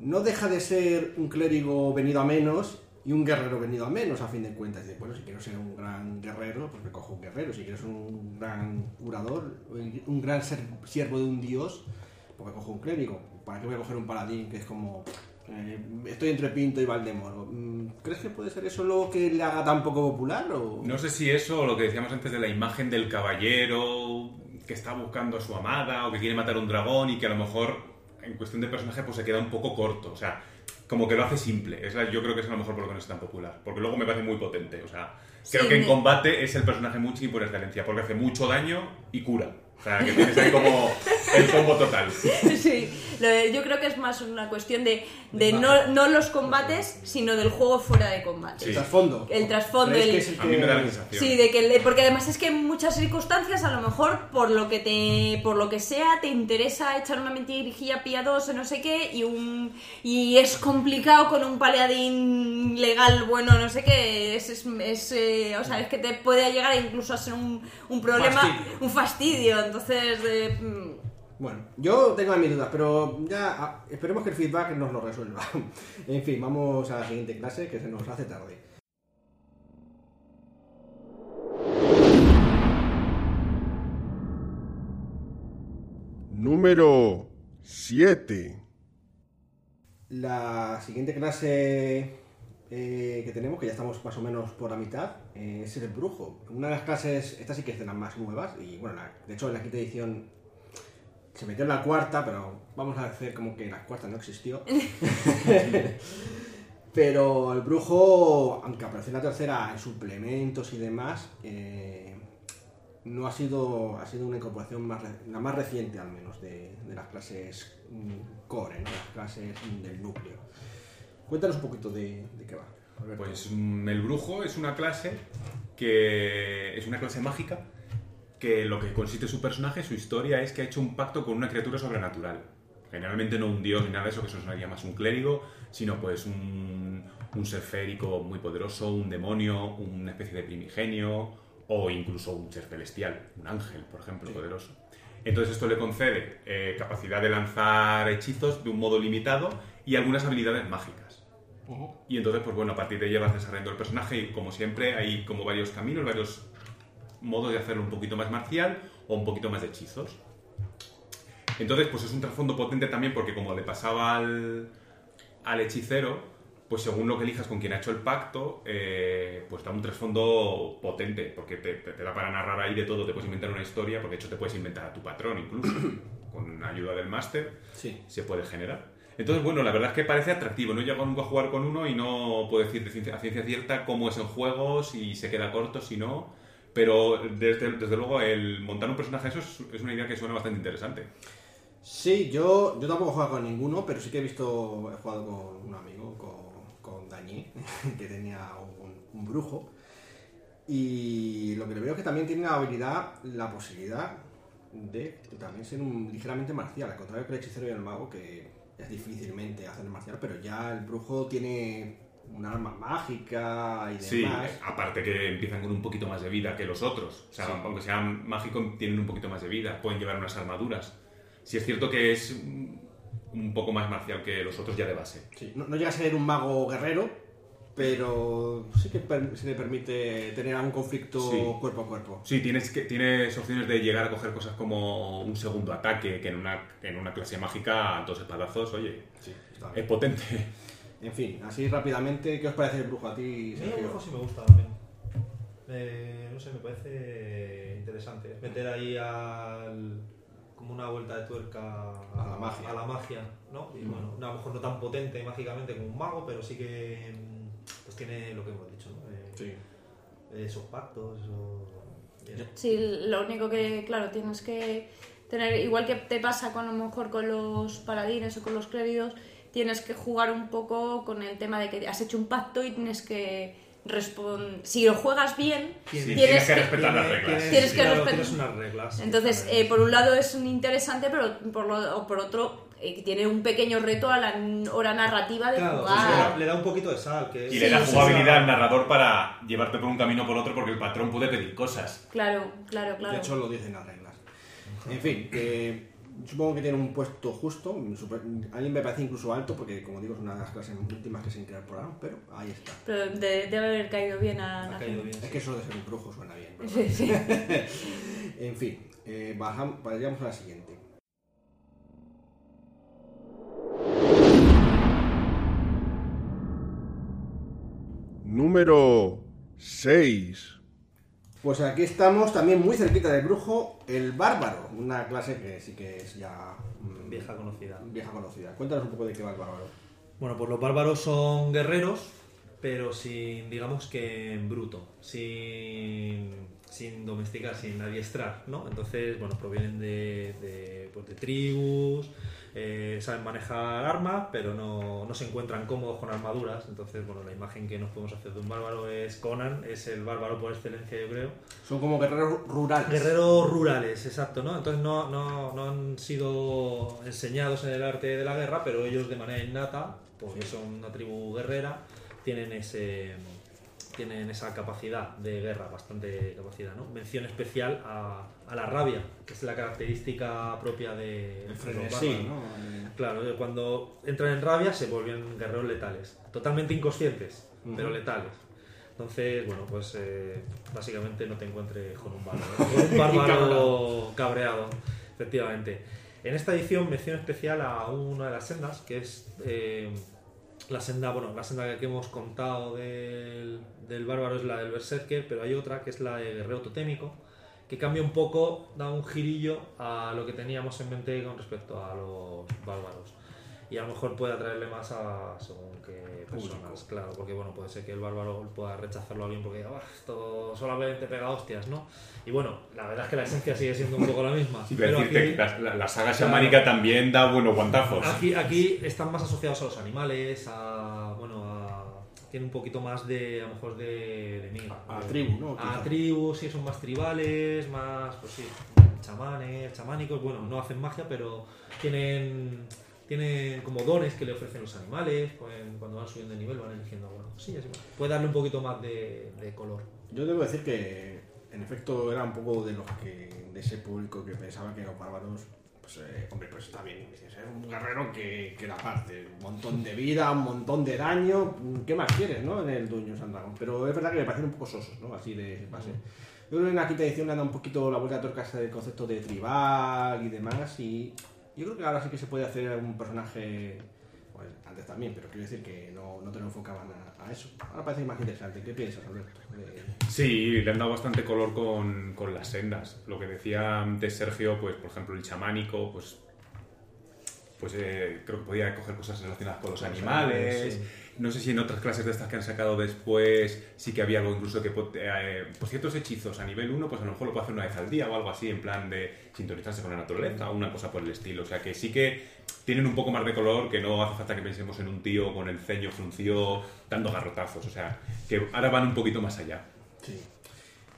no deja de ser un clérigo venido a menos y un guerrero venido a menos, a fin de cuentas. Dice, bueno, si quiero ser un gran guerrero, pues me cojo un guerrero. Si quiero ser un gran curador, un gran siervo de un dios, pues me cojo un clérigo. ¿Para qué voy a coger un paladín que es como... eh, estoy entre Pinto y Valdemoro. Mm, ¿Crees que puede ser eso lo que le haga tan poco popular? O... No sé si eso lo que decíamos antes de la imagen del caballero que está buscando a su amada o que quiere matar a un dragón y que a lo mejor en cuestión de personaje pues se queda un poco corto. O sea, como que lo hace simple. Es la- yo creo que es a lo mejor por lo que no es tan popular. Porque luego me parece muy potente. O sea, creo Sí, que en combate es el personaje muchi por excelencia. Porque hace mucho daño y cura. O sea, que tienes ahí como el combo total. Sí, lo de- yo creo que es más una cuestión de, de no, no los combates, sino del juego fuera de combate. El trasfondo. El trasfondo, ¿Crees el- que es el A mí me da la sensación. Sí, de que le- porque además es que en muchas circunstancias a lo mejor por lo que te por lo que sea te interesa echar una mentirijilla piadosa no sé qué y un y es complicado con un paleadín legal bueno no sé qué es, es, es, eh, o sea es que te puede llegar incluso a ser un, un problema Fastidio. un fastidio entonces de, mm, Bueno, yo tengo mis dudas, pero ya ah, esperemos que el feedback nos lo resuelva. en fin, vamos a la siguiente clase que se nos hace tarde. Número 7. La siguiente clase eh, que tenemos, que ya estamos más o menos por la mitad, eh, es el brujo. Una de las clases, estas sí que es de las más nuevas, y bueno, la- de hecho en la quinta edición se metió en la cuarta, pero vamos a hacer como que la cuarta no existió. pero el brujo, aunque apareció en la tercera en suplementos y demás, eh, no ha sido, ha sido una incorporación más, la más reciente al menos de, de las clases mm, core, ¿no? las clases del núcleo. Cuéntanos un poquito de, de qué va. Alberto. Pues mm, el brujo es una clase que es una clase mágica que lo que consiste su personaje, su historia es que ha hecho un pacto con una criatura sobrenatural. Generalmente no un dios ni nada de eso, que eso sonaría más un clérigo, sino pues un, un ser férico muy poderoso, un demonio, una especie de primigenio o incluso un ser celestial, un ángel, por ejemplo, poderoso. Entonces esto le concede eh, capacidad de lanzar hechizos de un modo limitado y algunas habilidades mágicas. Y entonces, pues bueno, a partir de ahí vas desarrollando el personaje y como siempre hay como varios caminos, varios modos de hacerlo un poquito más marcial o un poquito más de hechizos. Entonces, pues es un trasfondo potente también porque como le pasaba al, al hechicero, pues según lo que elijas con quien ha hecho el pacto, eh, pues da un trasfondo potente, porque te, te- te da para narrar ahí de todo, te puedes inventar una historia, porque de hecho te puedes inventar a tu patrón incluso, con ayuda del máster Sí. se puede generar. Entonces, bueno, la verdad es que parece atractivo. No he llegado nunca a jugar con uno y no puedo decir de ciencia- a ciencia cierta cómo es en juego, si se queda corto, si no. Pero desde, desde luego el montar un personaje eso es, una idea que suena bastante interesante. Sí, yo, yo tampoco he jugado con ninguno, pero sí que he visto, he jugado con un amigo, con, con Dañé, que tenía un, un brujo. Y lo que le veo es que también tiene la habilidad, la posibilidad de también ser un ligeramente marcial, al contrario que el hechicero y el mago, que es difícilmente hacer marcial, pero ya el brujo tiene un arma mágica y Sí, demás. aparte que empiezan con un poquito más de vida que los otros. O sea, Sí. aunque sean mágicos, tienen un poquito más de vida. Pueden llevar unas armaduras. Si es cierto que es un poco más marcial que los otros ya de base. Sí, no, no llega a ser un mago guerrero, pero sí que per- se le permite tener algún conflicto Sí. cuerpo a cuerpo. Sí, tienes, que, tienes opciones de llegar a coger cosas como un segundo ataque, que en una, en una clase mágica, dos espadazos, oye, Sí, es potente. En fin, así rápidamente, ¿qué os parece el brujo a ti, A mí el Sergio? brujo sí me gusta también. Eh, no sé, me parece interesante. Meter ahí al, como una vuelta de tuerca A la magia. a la magia, ¿no? Y bueno, a lo mejor no tan potente mágicamente como un mago, pero sí que mm, pues tiene lo que hemos dicho, ¿no? Eh, Sí. Esos pactos. Sí, lo único que, claro, tienes que tener, igual que te pasa con a lo mejor con los paladines o con los clérigos, tienes que jugar un poco con el tema de que has hecho un pacto y tienes que responder. Si lo juegas bien, Sí, tienes, tienes que que- respetar las reglas. Tienes que claro, respetar- tienes unas reglas. Entonces, eh, por un lado es un interesante, pero por, lo- o por otro eh, tiene un pequeño reto a la hora narrativa de Claro, jugar. le da- le da un poquito de sal. Que Y le da sí, jugabilidad sí, al narrador para llevarte por un camino o por otro, porque el patrón puede pedir cosas. Claro, claro, claro. De hecho, lo dicen las reglas. En fin, que supongo que tiene un puesto justo. super- a mí me parece incluso alto, porque como digo, es una de las clases últimas que se incorporaron, pero ahí está. Pero de- debe haber caído bien a Ha la caído gente. bien. Es que eso de ser un brujo suena bien. ¿verdad? Sí, sí. En fin, eh, bajam- vayamos a la siguiente. Número 6. Pues aquí estamos también muy cerquita del brujo, el bárbaro, una clase que sí que es ya mm, Vieja conocida. vieja conocida. Cuéntanos un poco de qué va el bárbaro. Bueno, pues los bárbaros son guerreros, pero sin, digamos que en bruto, sin, sin domesticar, sin adiestrar, ¿no? Entonces, bueno, provienen de, de, pues, de tribus, eh, saben manejar armas, pero no, no se encuentran cómodos con armaduras. Entonces, bueno, la imagen que nos podemos hacer de un bárbaro es Conan, es el bárbaro por excelencia, yo creo. Son como guerreros rurales. Guerreros rurales, exacto, ¿no? Entonces no, no, no han sido enseñados en el arte de la guerra, pero ellos de manera innata, porque son una tribu guerrera, tienen ese, tienen esa capacidad de guerra, bastante capacidad, ¿no? Mención especial a, a la rabia, que es la característica propia de, El frenesí. ¿no? Claro, eh, cuando entran en rabia se vuelven guerreros letales, totalmente inconscientes, Ujú. pero letales. Entonces, bueno, pues eh, básicamente no te encuentres con un bárbaro, con un bárbaro cabreado, efectivamente. En esta edición mención especial a una de las sendas, que es eh, la senda, bueno, la senda que hemos contado del, del bárbaro es la del berserker, pero hay otra que es la de guerrero totémico, que cambia un poco, da un girillo a lo que teníamos en mente con respecto a los bárbaros. Y a lo mejor puede atraerle más a según qué personas, Público. claro, porque bueno, puede ser que el bárbaro pueda rechazarlo a alguien porque "Ah, esto solamente pega hostias, ¿no? Y bueno, la verdad es que la esencia sigue siendo un poco la misma. Sí, pero decirte aquí- que la, la- la saga chamánica también da buenos guantazos. Aquí, aquí están más asociados a los animales, a. Bueno, a. Tiene un poquito más de. A lo mejor de. de miga. A De- tribu, ¿no? A tribus, sí, son más tribales, más. Pues sí, chamanes, chamánicos. Bueno, no hacen magia, pero tienen. Tienen como dones que le ofrecen los animales. pueden- cuando van subiendo de nivel van eligiendo. Bueno, sí, es, puede darle un poquito más de, de color. Yo debo decir que en efecto era un poco de los que de ese público que pensaba que los bárbaros pues eh, hombre pues está bien es un guerrero que, que da parte un montón de vida un montón de daño ¿qué más quieres no? en el Dungeons and Dragons pero es verdad que me parecen un poco sosos ¿no? así de base yo creo que en la quinta edición le han dado un poquito la vuelta de tuerca del concepto de tribal y demás y yo creo que ahora sí que se puede hacer un personaje pues, antes también, pero quiero decir que no, no te lo enfocaban a, eso. Ahora parece más interesante. ¿Qué piensas, Alberto? Sí, le han dado bastante color con, con las sendas. Lo que decía antes Sergio, pues por ejemplo el chamánico, pues pues eh, creo que podía coger cosas relacionadas con los animales. sí. No sé si en otras clases de estas que han sacado después sí que había algo incluso que eh, pues ciertos hechizos a nivel 1, pues a lo mejor lo puede hacer una vez al día o algo así, en plan de sintonizarse con la naturaleza o una cosa por el estilo. O sea que sí que tienen un poco más de color, que no hace falta que pensemos en un tío con el ceño fruncido dando garrotazos. O sea, que ahora van un poquito más allá. Sí.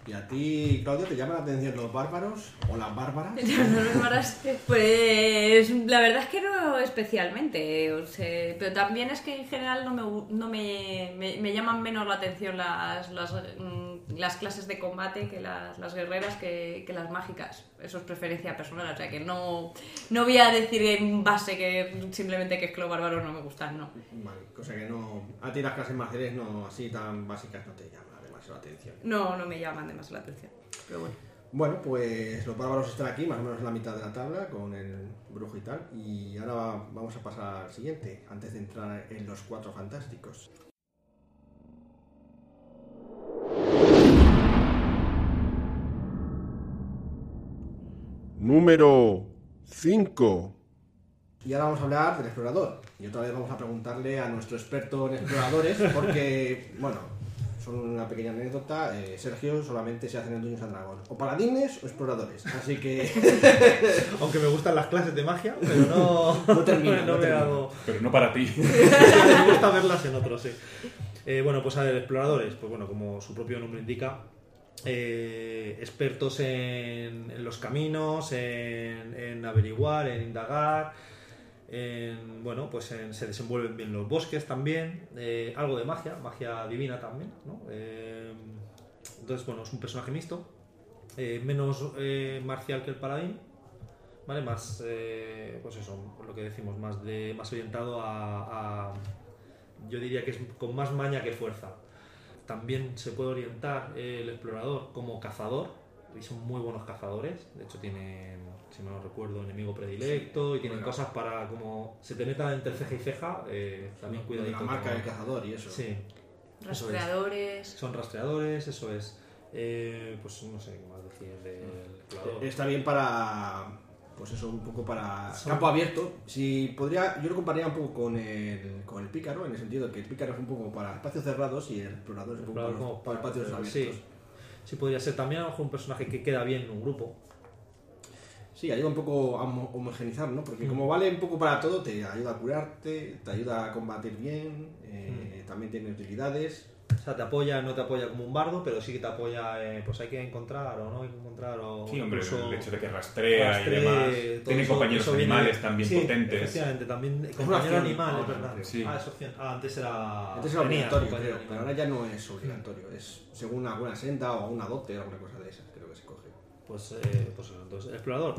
¿Y a ti, Claudio, te llaman la atención los bárbaros o las bárbaras? Los bárbaros, Pues la verdad es que no especialmente, o sea, pero también es que en general no me, no me, me- me llaman menos la atención las, las, mm, las clases de combate que las, las guerreras que, que las mágicas. Eso es preferencia personal, o sea que no, no voy a decir en base que simplemente que es que los bárbaros no me gustan, no. Vale, cosa que no. A ti las clases marciales no, así tan básicas no te llaman demasiado la atención. No, no me llaman demasiado la atención. Pero bueno. Bueno, pues los bárbaros están aquí, más o menos en la mitad de la tabla, con el brujo y tal. Y ahora va- vamos a pasar al siguiente, antes de entrar en los cuatro fantásticos. Número 5. Y ahora vamos a hablar del explorador. Y otra vez vamos a preguntarle a nuestro experto en exploradores, porque, bueno, son una pequeña anécdota. eh, Sergio solamente se hacen en Dungeons and Dragons. O paladines o exploradores. Así que. Aunque me gustan las clases de magia, pero no, No termina, no no me hago. Pero no para ti. me gusta verlas en otros, sí. Eh, bueno, pues a ver, exploradores, pues bueno, como su propio nombre indica, eh, expertos en, en los caminos, en, en averiguar, en indagar, en, bueno, pues se desenvuelven bien los bosques también, eh, algo de magia, magia divina también, ¿no? Eh, entonces, bueno, es un personaje mixto, eh, menos eh, marcial que el paladín, ¿vale? Más, pues eso, lo que decimos, más, de, más orientado a- Yo diría que es con más maña que fuerza. También se puede orientar el explorador como cazador, y son muy buenos cazadores, de hecho tienen, si no recuerdo, enemigo predilecto, y tienen Bueno. cosas para como se te meta entre ceja y ceja, eh, también cuidadito. la marca del cazador y eso. Sí, Eso es. Rastreadores. son rastreadores, eso es. Eh, pues no sé qué más decir del explorador. Está bien para. Pues eso, un poco para Son- campo abierto. Si podría, yo lo compararía un poco con el, con el pícaro, en el sentido de que el pícaro es un poco para espacios cerrados y el explorador es un poco para, espacios abiertos. sí. Sí, podría ser también a lo mejor un personaje que queda bien en un grupo. Sí, ayuda un poco a homo- homogenizar, ¿no? Porque Mm. como vale un poco para todo, te ayuda a curarte, te ayuda a combatir bien, eh, Mm. también tiene utilidades. O sea, te apoya, no te apoya como un bardo, pero sí que te apoya, eh, pues hay que encontrar o no hay que encontrar o Sí, hombre, incluso el hecho de que rastrea y demás. Tiene eso- compañeros eso viene- animales también sí, potentes. Efectivamente, también compañero animal, es ahora, verdad. Sí. Ah, es opción. Ah, antes era. Antes era tenía obligatorio, compañero creo, pero ahora ya no es obligatorio. Es según alguna senda o una dote o alguna cosa de esas, creo que se coge. Pues, eh, pues entonces, el explorador.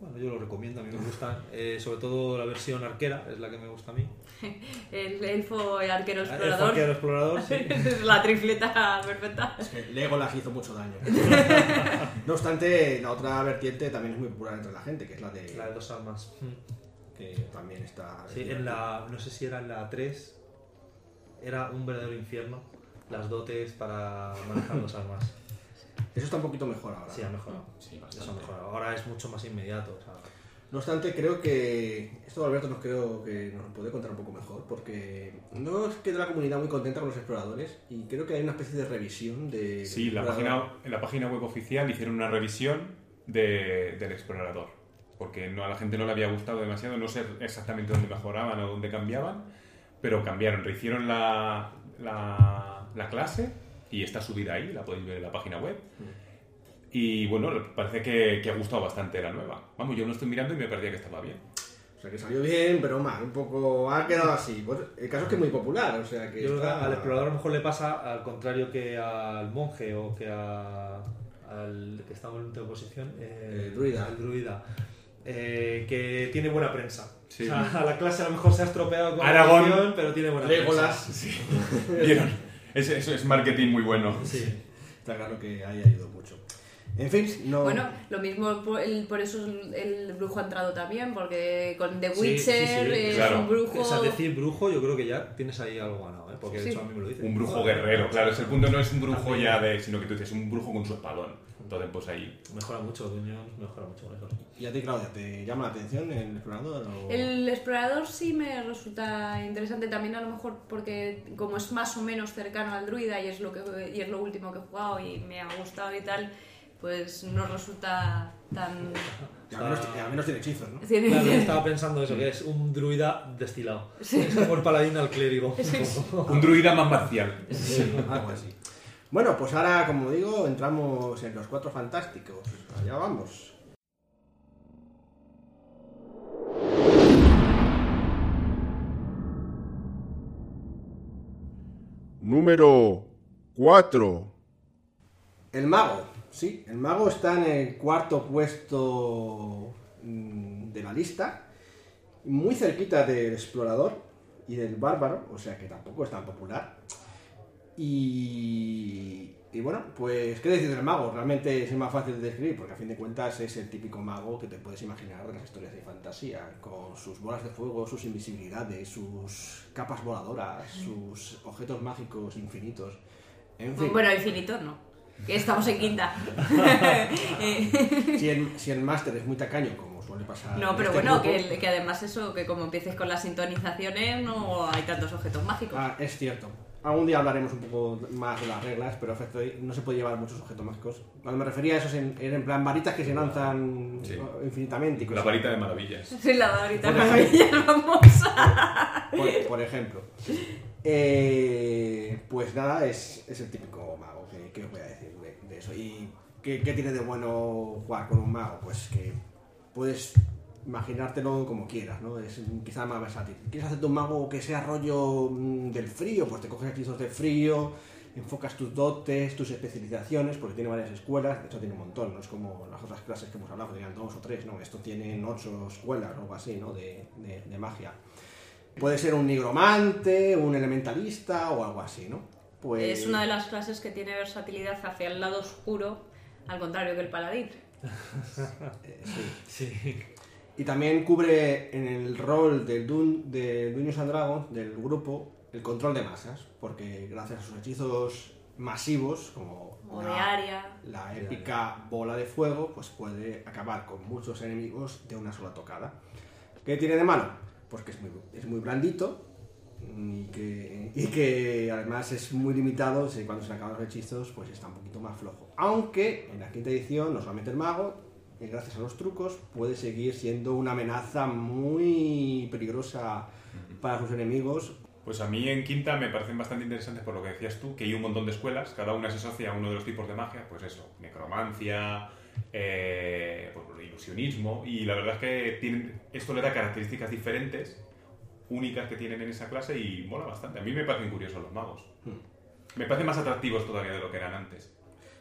Bueno, yo lo recomiendo, a mí me gusta. Eh, sobre todo la versión arquera, es la que me gusta a mí. El elfo, el arquero El explorador. arquero explorador, sí. Es la tripleta perfecta. Es que Legolas hizo mucho daño. no obstante, la otra vertiente también es muy popular entre la gente, que es la de. La de dos armas. Mm. que también está. Sí, en la. No sé si era en la 3. Era un verdadero infierno. Las dotes para manejar dos armas. Eso está un poquito mejor ahora. Sí, ha mejorado. Sí, Eso ha bastante. mejorado. Ahora es mucho más inmediato. o sea, No obstante, creo que. Esto Alberto nos creo que nos puede contar un poco mejor, porque no es que de la comunidad muy contenta con los exploradores y creo que hay una especie de revisión de. Sí, la página, en la página web oficial hicieron una revisión de- del explorador. Porque no, a la gente no le había gustado demasiado, no sé exactamente dónde mejoraban o dónde cambiaban, pero cambiaron, rehicieron la, la, la clase y está subida ahí, la podéis ver en la página web. Y bueno, parece que, que ha gustado bastante la nueva. Vamos, yo lo estoy mirando y me parecía que estaba bien. O sea que salió bien, pero mal, un poco. Ha quedado así. Pues, el caso es que es muy popular, o sea que. Yo está- al explorador a lo mejor le pasa al contrario que al monje o que a- al que estamos en última posición, eh, El druida. al druida, eh, que tiene buena prensa. Sí. O sea, a la clase a lo mejor se ha estropeado con Aragón. la pero tiene buena Legolas. prensa. ¿Vieron? Es, es, es marketing muy bueno. Sí. Está claro que haya ayudado mucho. En fin, no. Bueno, lo mismo por, el- por eso el, brujo ha entrado también, porque con The Sí, Witcher sí, sí, es claro. un brujo. O sea, decir brujo, yo creo que ya tienes ahí algo ganado, ¿eh? porque de Sí. hecho a mí me lo dicen. Un brujo guerrero, claro. Es el punto no es un brujo También. ya de, sino que tú dices un brujo con su espadón. Entonces, pues ahí. Mejora mucho, Dungeons mejora mucho con eso. ¿Y a ti, Claudia, te llama la atención el explorador? O... El explorador sí me resulta interesante también a lo mejor porque como es más o menos cercano al druida y es lo que y es lo último que he jugado y me ha gustado y tal, pues no resulta tan Y al, menos, y al menos tiene hechizos, ¿no? tiene- Claro, estaba pensando eso, que es un druida destilado. Es como el paladín al clérigo. Un druida más marcial. Algo así. Bueno, pues ahora, como digo, entramos en los cuatro fantásticos. Allá vamos. Número 4. El mago, sí, el mago está en el cuarto puesto mm, de la lista, muy cerquita del explorador y del bárbaro, o sea que tampoco es tan popular. Y, y bueno, pues, ¿qué decir del mago? Realmente es el más fácil de describir, porque a fin de cuentas es el típico mago que te puedes imaginar de las historias de fantasía, con sus bolas de fuego, sus invisibilidades, sus capas voladoras, sus objetos mágicos infinitos. En fin. bueno, infinito no. Que estamos en quinta. Eh, si el, si el máster es muy tacaño, como suele pasar. no, pero este bueno, grupo- que, que además eso, que como empieces con las sintonizaciones no hay tantos objetos mágicos. Ah, es cierto. Algún día hablaremos un poco más de las reglas, pero efectivamente no se puede llevar muchos objetos mágicos. Cuando me refería a esos, en, era en plan varitas que se lanzan Sí. infinitamente. y La cosas. varita de maravillas. Sí, la varita Por maravillas, vamos. Por, por ejemplo. Eh, pues nada, es, es el típico mago. ¿Qué, qué os voy a decir de, de eso? ¿Y qué, qué tiene de bueno jugar con un mago? Pues que puedes imaginártelo como quieras, ¿no? Es quizá más versátil. ¿Quieres hacerte un mago que sea rollo mm, del frío? Pues te coges hechizos de frío, enfocas tus dotes, tus especializaciones, porque tiene varias escuelas, de hecho tiene un montón, no es como las otras clases que hemos hablado, que tenían dos o tres, ¿no? Esto tienen ocho escuelas o algo así, ¿no? De, de- de magia. Puede ser un nigromante, un elementalista o algo así, ¿no? Pues... Es una de las clases que tiene versatilidad hacia el lado oscuro, al contrario que el paladín. eh, sí. Sí. Y también cubre en el rol del Dun, de Dungeons and Dragons, del grupo, el control de masas, porque gracias a sus hechizos masivos, como O de la, área. la épica bola de fuego, pues puede acabar con muchos enemigos de una sola tocada. ¿Qué tiene de malo? Pues que es muy, es muy blandito y que, y que además es muy limitado, si cuando se acaban los hechizos, pues está un poquito más flojo. Aunque en la quinta edición, no solamente el mago, gracias a los trucos, puede seguir siendo una amenaza muy peligrosa para sus enemigos. Pues a mí en quinta me parecen bastante interesantes por lo que decías tú, que hay un montón de escuelas, cada una se asocia a uno de los tipos de magia, pues eso, necromancia, eh, pues, ilusionismo, y la verdad es que tienen, esto le da características diferentes, únicas que tienen en esa clase y mola bastante. A mí me parecen curiosos los magos. Me parecen más atractivos todavía de lo que eran antes.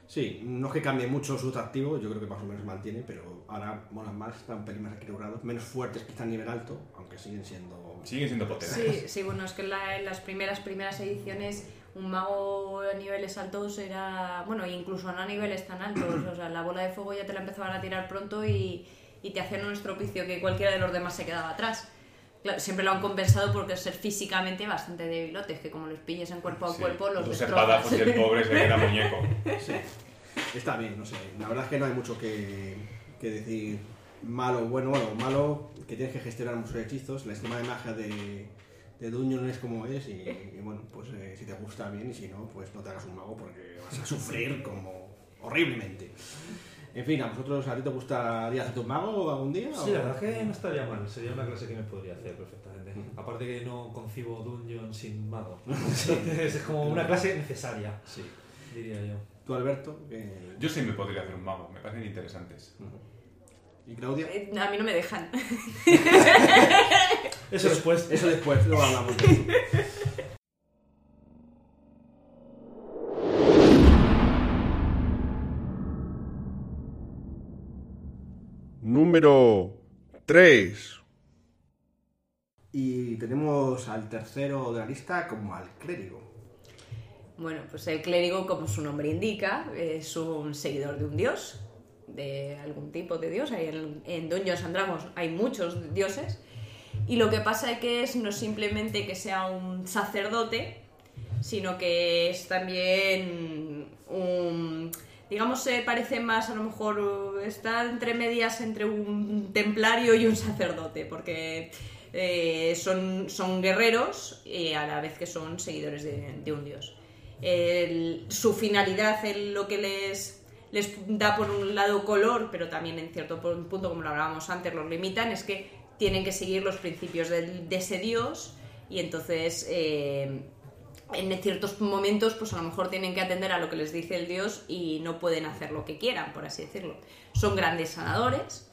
Sí, no es que cambie mucho su atractivo, yo creo que más o menos se mantiene, pero ahora molan más, están un pelín más equilibrados, menos fuertes que están a nivel alto, aunque siguen siendo... Siguen siendo potentes. Sí, sí, bueno, es que en, la- en las primeras primeras ediciones un mago a niveles altos era, bueno, incluso no a niveles tan altos, o sea, la bola de fuego ya te la empezaban a tirar pronto y, y te hacían un estropicio que cualquiera de los demás se quedaba atrás. Claro, siempre lo han compensado porque ser físicamente bastante debilotes, que como los pilles en cuerpo a Sí, cuerpo los dos destrozas. espadazos y el pobre se queda muñeco. Sí, está bien, no sé, la verdad es que no hay mucho que, que decir malo, bueno, bueno, malo, que tienes que gestionar muchos hechizos, el esquema de magia de, de Dungeon es como es y, y bueno, pues eh, si te gusta bien y si no, pues no te hagas un mago porque vas a sufrir como horriblemente. En fin, ¿a vosotros a ti te gustaría hacerte un mago algún día? Sí, o- la verdad que no estaría mal. Sería una clase que me podría hacer perfectamente. Aparte que no concibo Dungeon sin mago. Entonces es como una clase necesaria, Sí. diría yo. Tú, Alberto, Yo sí me podría hacer un mago, me parecen interesantes. y Claudia. Eh, A mí no me dejan. Eso después. Eso después, luego hablamos de eso. Número 3. Y tenemos al tercero de la lista como al clérigo. Bueno, pues el clérigo, como su nombre indica, es un seguidor de un dios, de algún tipo de dios. Hay en, en Dungeons and Dragons hay muchos dioses. Y lo que pasa es que es no simplemente que sea un sacerdote, sino que es también un... Digamos, se parece más, a lo mejor, está entre medias entre un templario y un sacerdote, porque eh, son, son guerreros y a la vez que son seguidores de, un dios. Su finalidad, el- lo que les, les da por un lado color, pero también en cierto punto, como lo hablábamos antes, los limitan, es que tienen que seguir los principios de, ese dios y entonces eh, en ciertos momentos pues a lo mejor tienen que atender a lo que les dice el dios y no pueden hacer lo que quieran, por así decirlo. Son grandes sanadores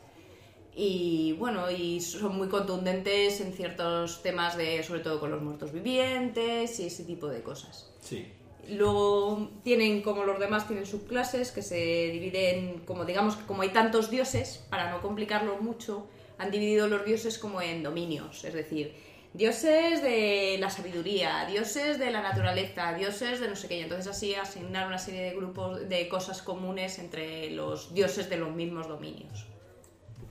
y bueno, y son muy contundentes en ciertos temas de, sobre todo con los muertos vivientes y ese tipo de cosas. Sí. Luego tienen, como los demás, tienen subclases que se dividen, como digamos que como hay tantos dioses, para no complicarlo mucho, han dividido los dioses como en dominios, es decir, dioses de la sabiduría, dioses de la naturaleza, dioses de no sé qué, y entonces así asignar una serie de grupos de cosas comunes entre los dioses de los mismos dominios.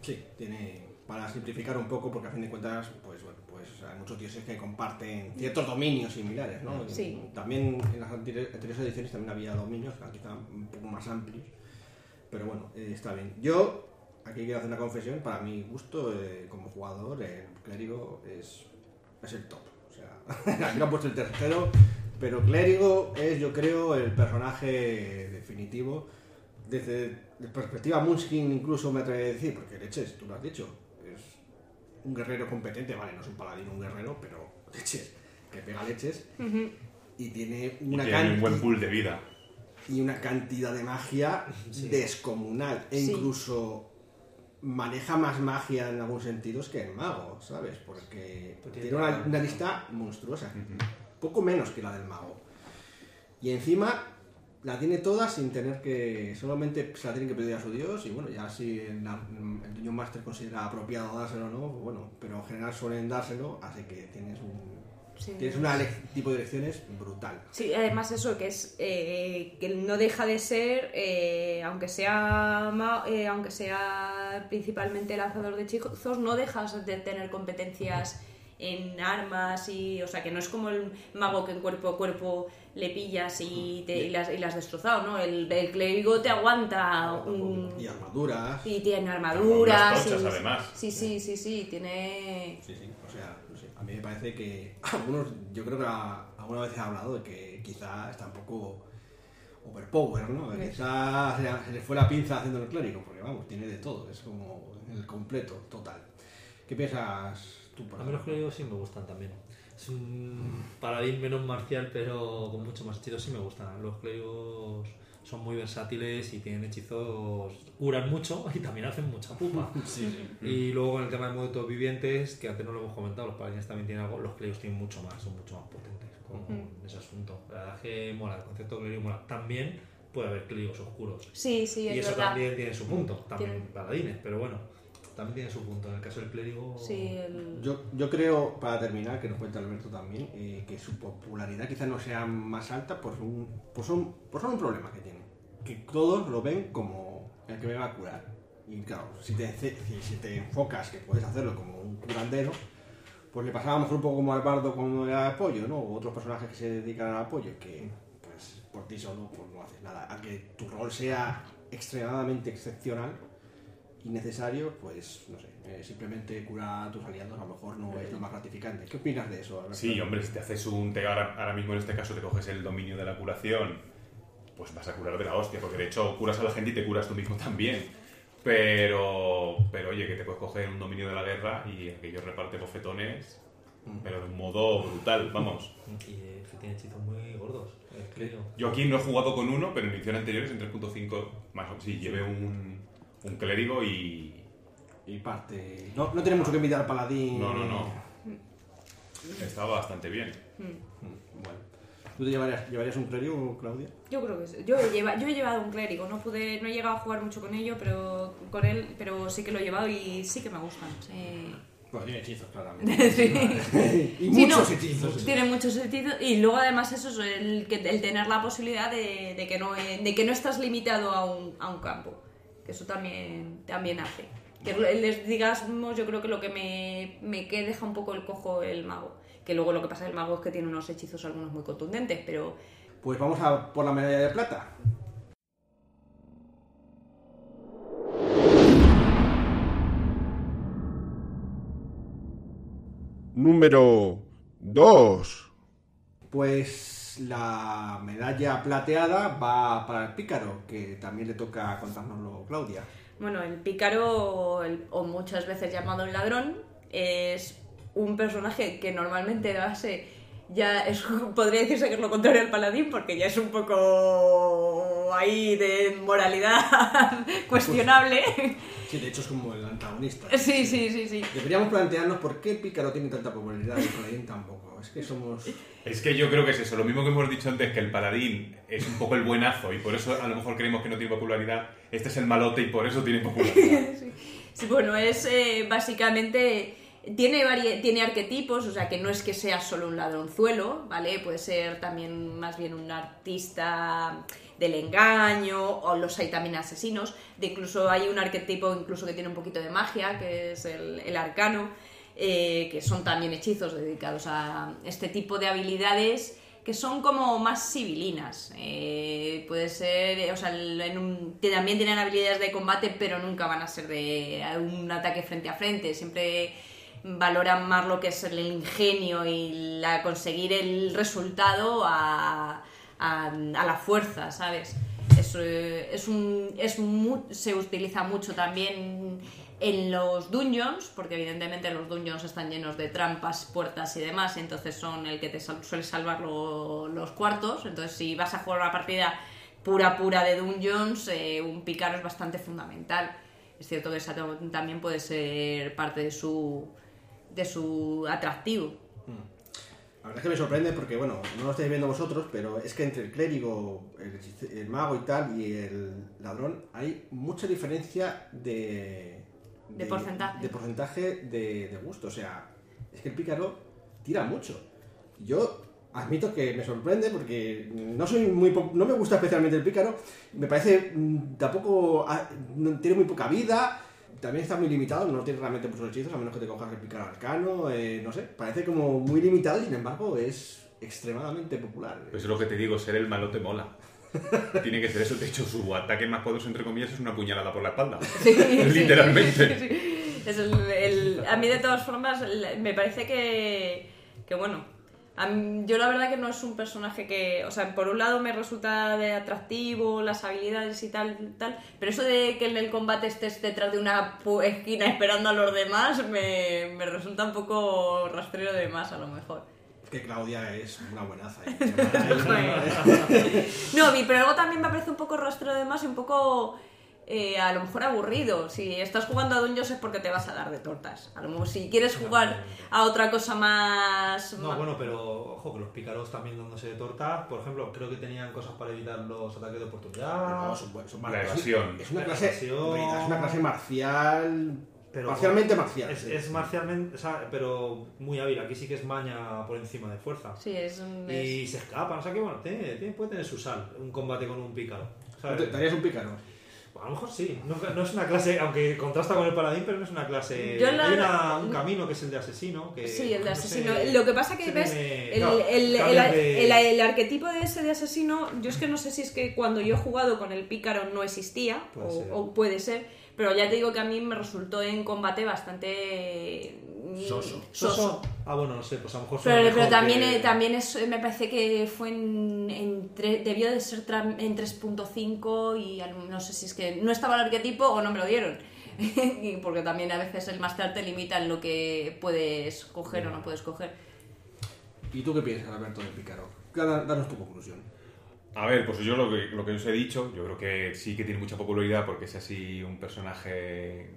Sí, tiene. Para simplificar un poco, porque a fin de cuentas, pues bueno, pues hay muchos dioses que comparten ciertos dominios similares, ¿no? Sí. También en las anteri- anteriores ediciones también había dominios, quizá un poco más amplios. Pero bueno, eh, está bien. Yo, aquí quiero hacer una confesión, para mi gusto, eh, como jugador, el clérigo es, es el top. O sea, aquí lo han puesto el tercero, pero clérigo es, yo creo, el personaje definitivo desde la perspectiva Munchkin incluso me atrevo a decir, porque leches, tú lo has dicho, es un guerrero competente, vale, no es un paladín, un guerrero, pero leches, que pega leches y tiene Y una tiene un buen cantidad pool de vida. y una cantidad de magia Sí. descomunal e Sí. Maneja más magia en algunos sentidos que el mago, ¿sabes? Porque tiene una, lista monstruosa, poco menos que la del mago. Y encima la tiene toda sin tener que. Solamente se la tienen que pedir a su dios. Y bueno, ya si el, el Dungeon Master considera apropiado dárselo o no, bueno, pero en general suelen dárselo, así que tienes un. Sí. Tienes un tipo de lecciones brutal. Sí, además eso que es eh, que no deja de ser, eh, aunque sea ma- eh, aunque sea principalmente lanzador de hechizos, no dejas de tener competencias en armas y, o sea, que no es como el mago que en cuerpo a cuerpo le pillas y, te, y las, y las destrozado, ¿no? El, el clérigo te aguanta un, Y armaduras. y tiene armaduras. Unas y- tochas, además. Sí, sí, sí, sí, tiene... Sí, sí, a mí me parece que algunos, yo creo que a- alguna vez he hablado de que quizá está un poco overpower, ¿no? Quizá se, se le fue la pinza haciendo el clérigo, porque vamos, tiene de todo, es como el completo, total. ¿Qué piensas tú, por A mí los clérigos sí me gustan también. Es un paladín menos marcial, pero con mucho más hechizos. Sí me gustan. Los clérigos son muy versátiles y tienen hechizos. curan mucho y también hacen mucha pupa. Y luego con el tema de muertos vivientes, que antes no lo hemos comentado, los paladines también tienen algo. Los clérigos tienen mucho más, son mucho más potentes con ese asunto. La verdad es que mola, el concepto de clérigo mola. También puede haber clérigos oscuros. Sí, sí, y es eso verdad. también tiene su punto. También Tiene- paladines, pero bueno, también tiene su punto. En el caso del clérigo. Sí, el- Yo, yo creo, para terminar, que nos cuenta Alberto también, eh, que su popularidad quizás no sea más alta por un, por, son, por solo un problema que tiene. Que todos lo ven como el que venga a curar. Y claro, si te, si, te enfocas que puedes hacerlo como un curandero, pues le pasaba a lo mejor un poco como al bardo con el apoyo, ¿no? O otros personajes que se dedican al apoyo, que pues por ti solo pues, no haces nada. A que tu rol sea extremadamente excepcional y necesario, pues no sé, eh, simplemente curar a tus aliados a lo mejor no es lo más gratificante. ¿Qué opinas de eso? Alberto? Sí, hombre, si te haces un... Te, ahora, ahora mismo en este caso te coges el dominio de la curación, pues vas a curar de la hostia, porque de hecho curas a la gente y te curas tú mismo también. Pero, pero oye, que te puedes coger un dominio de la guerra y aquello reparte bofetones, pero de un modo brutal, vamos. Y eh, que tiene hechizos muy gordos. Clérigo. Yo aquí no he jugado con uno, pero en ediciones anteriores, en 3.5, más o menos, sí, llevé un, un clérigo y... Y parte. No, no tiene mucho que envidiar al paladín. No, no, no. Estaba bastante bien. Mm, Bueno. ¿Tú te llevarías, llevarías un clérigo, Claudia? Yo creo que sí. Yo he, lleva- yo he llevado un clérigo, no pude, no he llegado a jugar mucho con ello, pero con él, pero sí que lo he llevado y sí que me gustan. sí. Bueno, tiene hechizos, claramente. Sí. y Sí, muchos no, hechizos. Tiene mucho sentido. Y luego además eso es el, que, el tener la posibilidad de, de que no, de que no estás limitado a un, a un campo. Que eso también, también hace. Que les digamos, yo creo que lo que me, me que deja un poco el cojo el mago. Que luego lo que pasa el mago es que tiene unos hechizos algunos muy contundentes, pero Pues vamos a por la medalla de plata. Número 2. Pues la medalla plateada va para el pícaro, que también le toca contárnoslo Claudia. Bueno, el pícaro, el- o muchas veces llamado el ladrón, es un personaje que normalmente de base ya es, podría decirse que es lo contrario al paladín, porque ya es un poco ahí de moralidad cuestionable. Sí, de hecho es como el antagonista. Sí, sí, sí, sí. Deberíamos plantearnos por qué Pícaro tiene tanta popularidad y el paladín tampoco. Es que somos... Es que yo creo que es eso, lo mismo que hemos dicho antes, que el paladín es un poco el buenazo y por eso a lo mejor creemos que no tiene popularidad. Este es el malote y por eso tiene popularidad. Sí, bueno, es eh, básicamente. Tiene, vari- tiene arquetipos, o sea que no es que sea solo un ladronzuelo, ¿vale? Puede ser también más bien un artista del engaño, o los hay también asesinos. De incluso hay un arquetipo incluso que tiene un poquito de magia, que es el, el arcano, eh, que son también hechizos dedicados a este tipo de habilidades que son como más civilinas. Eh, puede ser, o sea, que también tienen habilidades de combate, pero nunca van a ser de un ataque frente a frente. Siempre valoran más lo que es el ingenio y la, conseguir el resultado a, a- la fuerza, ¿sabes? Es, eh, es un, es se utiliza mucho también en los dungeons, porque evidentemente los dungeons están llenos de trampas, puertas y demás, entonces son el que te suele salvar lo- los cuartos. Entonces, si vas a jugar una partida pura, pura de dungeons, eh, un pícaro es bastante fundamental. Es cierto que esa tam- también puede ser parte de su, de su atractivo. La verdad es que me sorprende porque, bueno, no lo estáis viendo vosotros, pero es que entre el clérigo, el, el mago y tal, y el ladrón, hay mucha diferencia de... De porcentaje. De porcentaje de, de gusto. O sea, es que el pícaro tira mucho. Yo admito que me sorprende porque no soy muy no me gusta especialmente el pícaro. Me parece mm, tampoco ah, tiene muy poca vida. También está muy limitado, no tiene realmente muchos hechizos, a menos que te cojas el pícaro arcano, eh, no sé, parece como muy limitado y sin embargo es extremadamente popular. Pues es lo que te digo, ser el malote mola. Tiene que ser eso. De hecho, su ataque más poderoso, entre comillas, es una puñalada por la espalda. Literalmente. Sí, sí. Es el- el- a mí, de todas formas, me parece que, que bueno, mí- yo la verdad que no es un personaje que, o sea, por un lado me resulta de atractivo, las habilidades y tal, tal, pero eso de que en el combate estés detrás de una esquina esperando a los demás, me, me resulta un poco rastrero de más a lo mejor. Es que Claudia es una buenaza. ¿eh? No, vi, pero luego también me parece un poco rastro de más y un poco eh, a lo mejor aburrido. Si estás jugando a Dungeons es porque te vas a dar de tortas. A lo mejor si quieres jugar a otra cosa más... No, bueno, pero ojo, que los pícaros también dándose de torta, por ejemplo, creo que tenían cosas para evitar los ataques de oportunidad. No, son buenos, son La evasión. Es una La clase, evasión. es una clase marcial. Pero- parcialmente marcial. Es, sí. es marcialmente, o sea, pero muy hábil. Aquí sí que es maña por encima de fuerza. Sí, es un... es- Y se escapan, o sea que bueno, tiene- tiene- puede tener su sal, un combate con un pícaro. ¿sabes? ¿Te darías un pícaro? A lo mejor sí, no, no es una clase, aunque contrasta con el paladín, pero no es una clase. Yo la- Hay una- un camino que es el de asesino. Que, Sí, el de no sé, asesino. Lo que pasa que ves, tiene- el, claro, el- el- cambias de- el- el arquetipo de ese de asesino, yo es que no sé si es que cuando yo he jugado con el pícaro no existía, Puede o, o puede ser, pero ya te digo que a mí me resultó en combate bastante... mm, Soso. soso. Ah, bueno, no sé, pues a lo mejor Pero, pero también, que- eh, también es, me parece que fue en, en tre- debió de ser tra- en 3.5 y no sé si es que no estaba el arquetipo o no me lo dieron. Porque también a veces el máster te limita en lo que puedes coger o no puedes coger. ¿Y tú qué piensas, Alberto, del pícaro? Da- Danos tu conclusión. A ver, pues yo lo que, lo que os he dicho, yo creo que sí que tiene mucha popularidad porque es así un personaje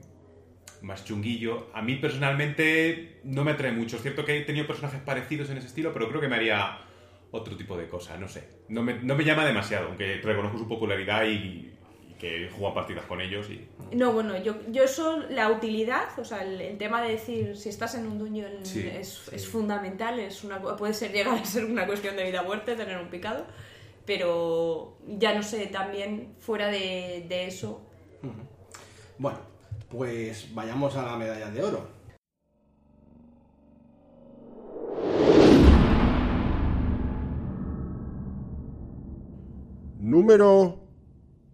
más chunguillo. A mí personalmente no me atrae mucho. Es cierto que he tenido personajes parecidos en ese estilo, pero creo que me haría otro tipo de cosa, no sé. No me, no me llama demasiado, aunque reconozco su popularidad y, y que he jugado partidas con ellos y... No, bueno, yo, yo eso, la utilidad, o sea, el, el tema de decir si estás en un dungeon Sí, es, es fundamental, es una, puede ser llegar a ser una cuestión de vida o muerte tener un picado, pero ya no sé, también fuera de, de eso, Bueno, pues vayamos a la medalla de oro. Número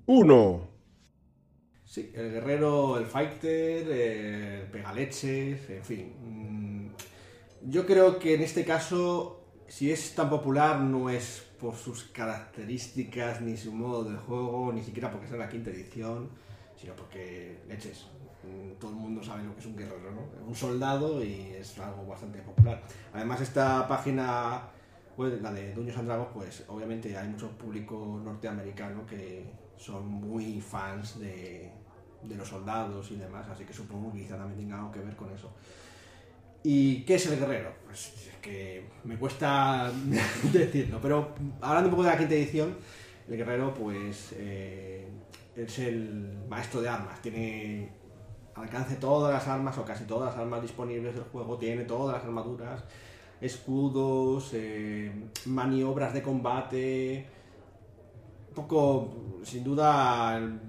1. Sí, el guerrero, el fighter, el pegaleches, en fin. Mm, Yo creo que en este caso, si es tan popular, no es por sus características ni su modo de juego, ni siquiera porque sea la quinta edición, sino porque, leches, mm, todo el mundo sabe lo que es un guerrero, ¿no? Un soldado y es algo bastante popular. Además, esta página web, la de Dungeons and Dragons, pues obviamente hay mucho público norteamericano que son muy fans de, de los soldados y demás, así que supongo que quizá también tenga algo que ver con eso. ¿Y qué es el guerrero? Pues es que me cuesta decirlo, pero hablando un poco de la quinta edición, el guerrero pues eh, es el maestro de armas, tiene al alcance todas las armas o casi todas las armas disponibles del juego, tiene todas las armaduras, escudos, eh, maniobras de combate, poco, sin duda, el,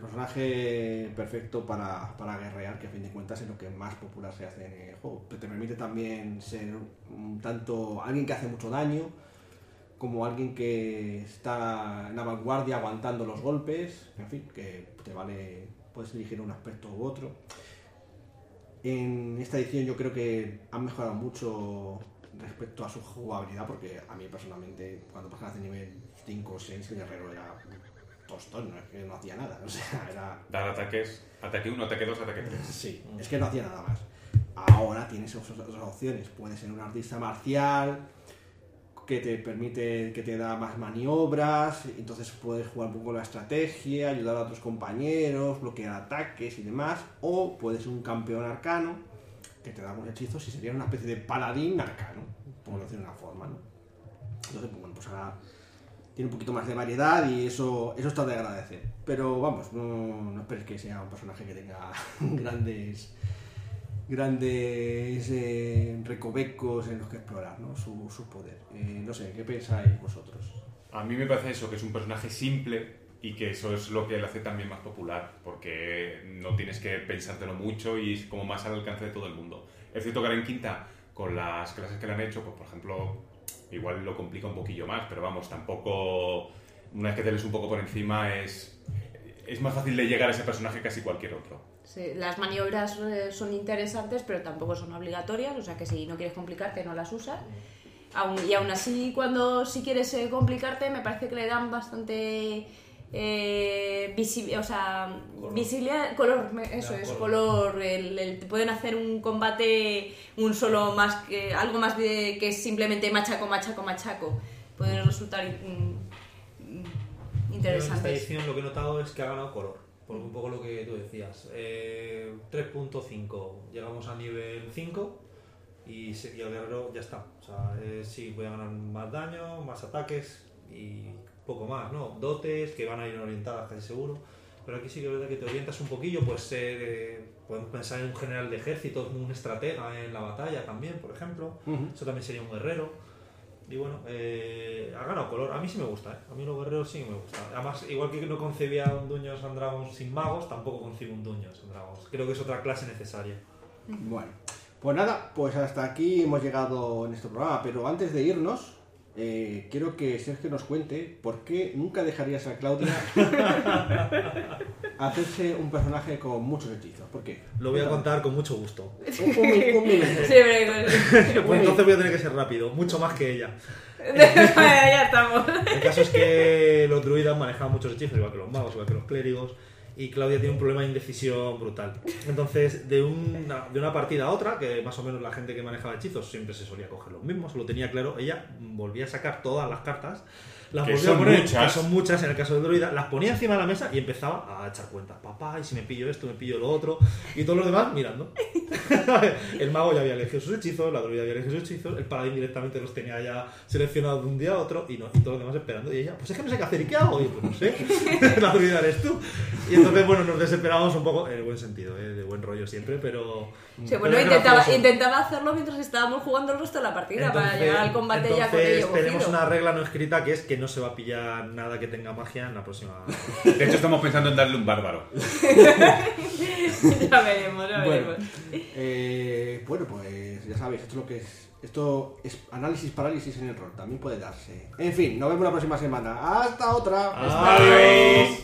personaje perfecto para, para guerrear, que a fin de cuentas es lo que más popular se hace en el juego. Pero te permite también ser un tanto alguien que hace mucho daño, como alguien que está en la vanguardia aguantando los golpes, en fin, que te vale, puedes elegir un aspecto u otro. En esta edición yo creo que han mejorado mucho respecto a su jugabilidad, porque a mí personalmente, cuando pasas de nivel 5 o 6, el guerrero era tostón, no es que no hacía nada, o sea, era... Dar ataques, ataque 1, ataque 2, ataque 3. Sí, es que no hacía nada más. Ahora tienes otras otras opciones, puedes ser un artista marcial, que te permite, que te da más maniobras, entonces puedes jugar un poco la estrategia, ayudar a otros compañeros, bloquear ataques y demás, o puedes ser un campeón arcano, que te da unos hechizos y sería una especie de paladín arcano, por decirlo de una forma, ¿no? Entonces, pues, bueno, pues ahora tiene un poquito más de variedad y eso, eso está de agradecer. Pero vamos, no, no esperes que sea un personaje que tenga grandes grandes eh, recovecos en los que explorar ¿no? su, su poder. Eh, no sé, ¿qué pensáis vosotros? A mí me parece eso, que es un personaje simple y que eso es lo que le hace también más popular, porque no tienes que pensártelo mucho y es como más al alcance de todo el mundo. Es cierto que ahora en quinta, con las clases que le han hecho, pues por ejemplo, igual lo complica un poquillo más, pero vamos, tampoco, una vez que te lees un poco por encima, es, es más fácil de llegar a ese personaje que casi cualquier otro. Sí, las maniobras eh, son interesantes, pero tampoco son obligatorias, o sea que si no quieres complicarte no las usas. Y aún así, cuando si quieres eh, complicarte, me parece que le dan bastante eh, visi- o sea, Color. visibilidad, color, eso Ya, es, color. color. el- el- pueden hacer un combate, un solo más que algo más de que es simplemente machaco, machaco, machaco. Pueden resultar mm, Yo en esta interesantes. edición lo que he notado es que ha ganado color. Por un poco lo que tú decías. Eh, 3.5, llegamos a nivel 5 y, y el guerrero ya está. O sea, eh, sí, voy a ganar más daño, más ataques y poco más, ¿no? Dotes que van a ir orientadas casi seguro. Pero aquí sí que es verdad que te orientas un poquillo, pues ser, eh, podemos pensar en un general de ejército, un estratega en la batalla también, por ejemplo. Ujú. Eso también sería un guerrero. Y bueno, eh, ha ganado color. A mí sí me gusta, ¿eh? A mí los guerreros sí me gusta. Además, igual que no concebía un Dungeons and Dragons sin magos, tampoco concibo un Dungeons and Dragons. Creo que es otra clase necesaria. Bueno, pues nada, pues hasta aquí hemos llegado en este programa, pero antes de irnos, eh, quiero que Sergio nos cuente por qué nunca dejarías a Claudia hacerse un personaje con muchos hechizos. ¿Por qué? Lo voy a contar con mucho gusto. Un, un mi- un minuto. Sí, pero- Pues entonces voy a tener que ser rápido, mucho más que ella. ya estamos. El caso es que los druidas manejaban muchos hechizos, igual que los magos, igual que los clérigos, y Claudia tiene un problema de indecisión brutal. Entonces, de una, de una partida a otra, que más o menos la gente que manejaba hechizos siempre se solía coger los mismos, lo tenía claro, ella volvía a sacar todas las cartas, las Que volvía a son poner, muchas. que son muchas en el caso del druida, las ponía encima de la mesa y empezaba a echar cuentas. Papá, y si me pillo esto, me pillo lo otro, y todos los demás mirando. el mago ya había elegido sus hechizos, la druida había elegido sus hechizos, el paladín directamente los tenía ya seleccionados de un día a otro y, no, y todos los demás esperando. Y ella, pues es que no sé qué hacer, ¿y qué hago? Y yo, pues no sé, la druida eres tú. Y entonces, bueno, nos desesperábamos un poco, en el buen sentido, ¿eh? de buen rollo siempre, pero. Sí, pero bueno, es intentaba, intentaba hacerlo mientras estábamos jugando el resto de la partida para Entonces- llegar al combate ya con entonces ello tenemos cogido. una regla no escrita que es que no se va a pillar nada que tenga magia en la próxima. De hecho, estamos pensando en darle un bárbaro. ya veremos, ya Bueno, veremos. eh, bueno, pues ya sabéis, esto es lo que es. Esto es análisis parálisis en el rol, también puede darse. En fin, nos vemos la próxima semana. ¡Hasta otra! Adiós.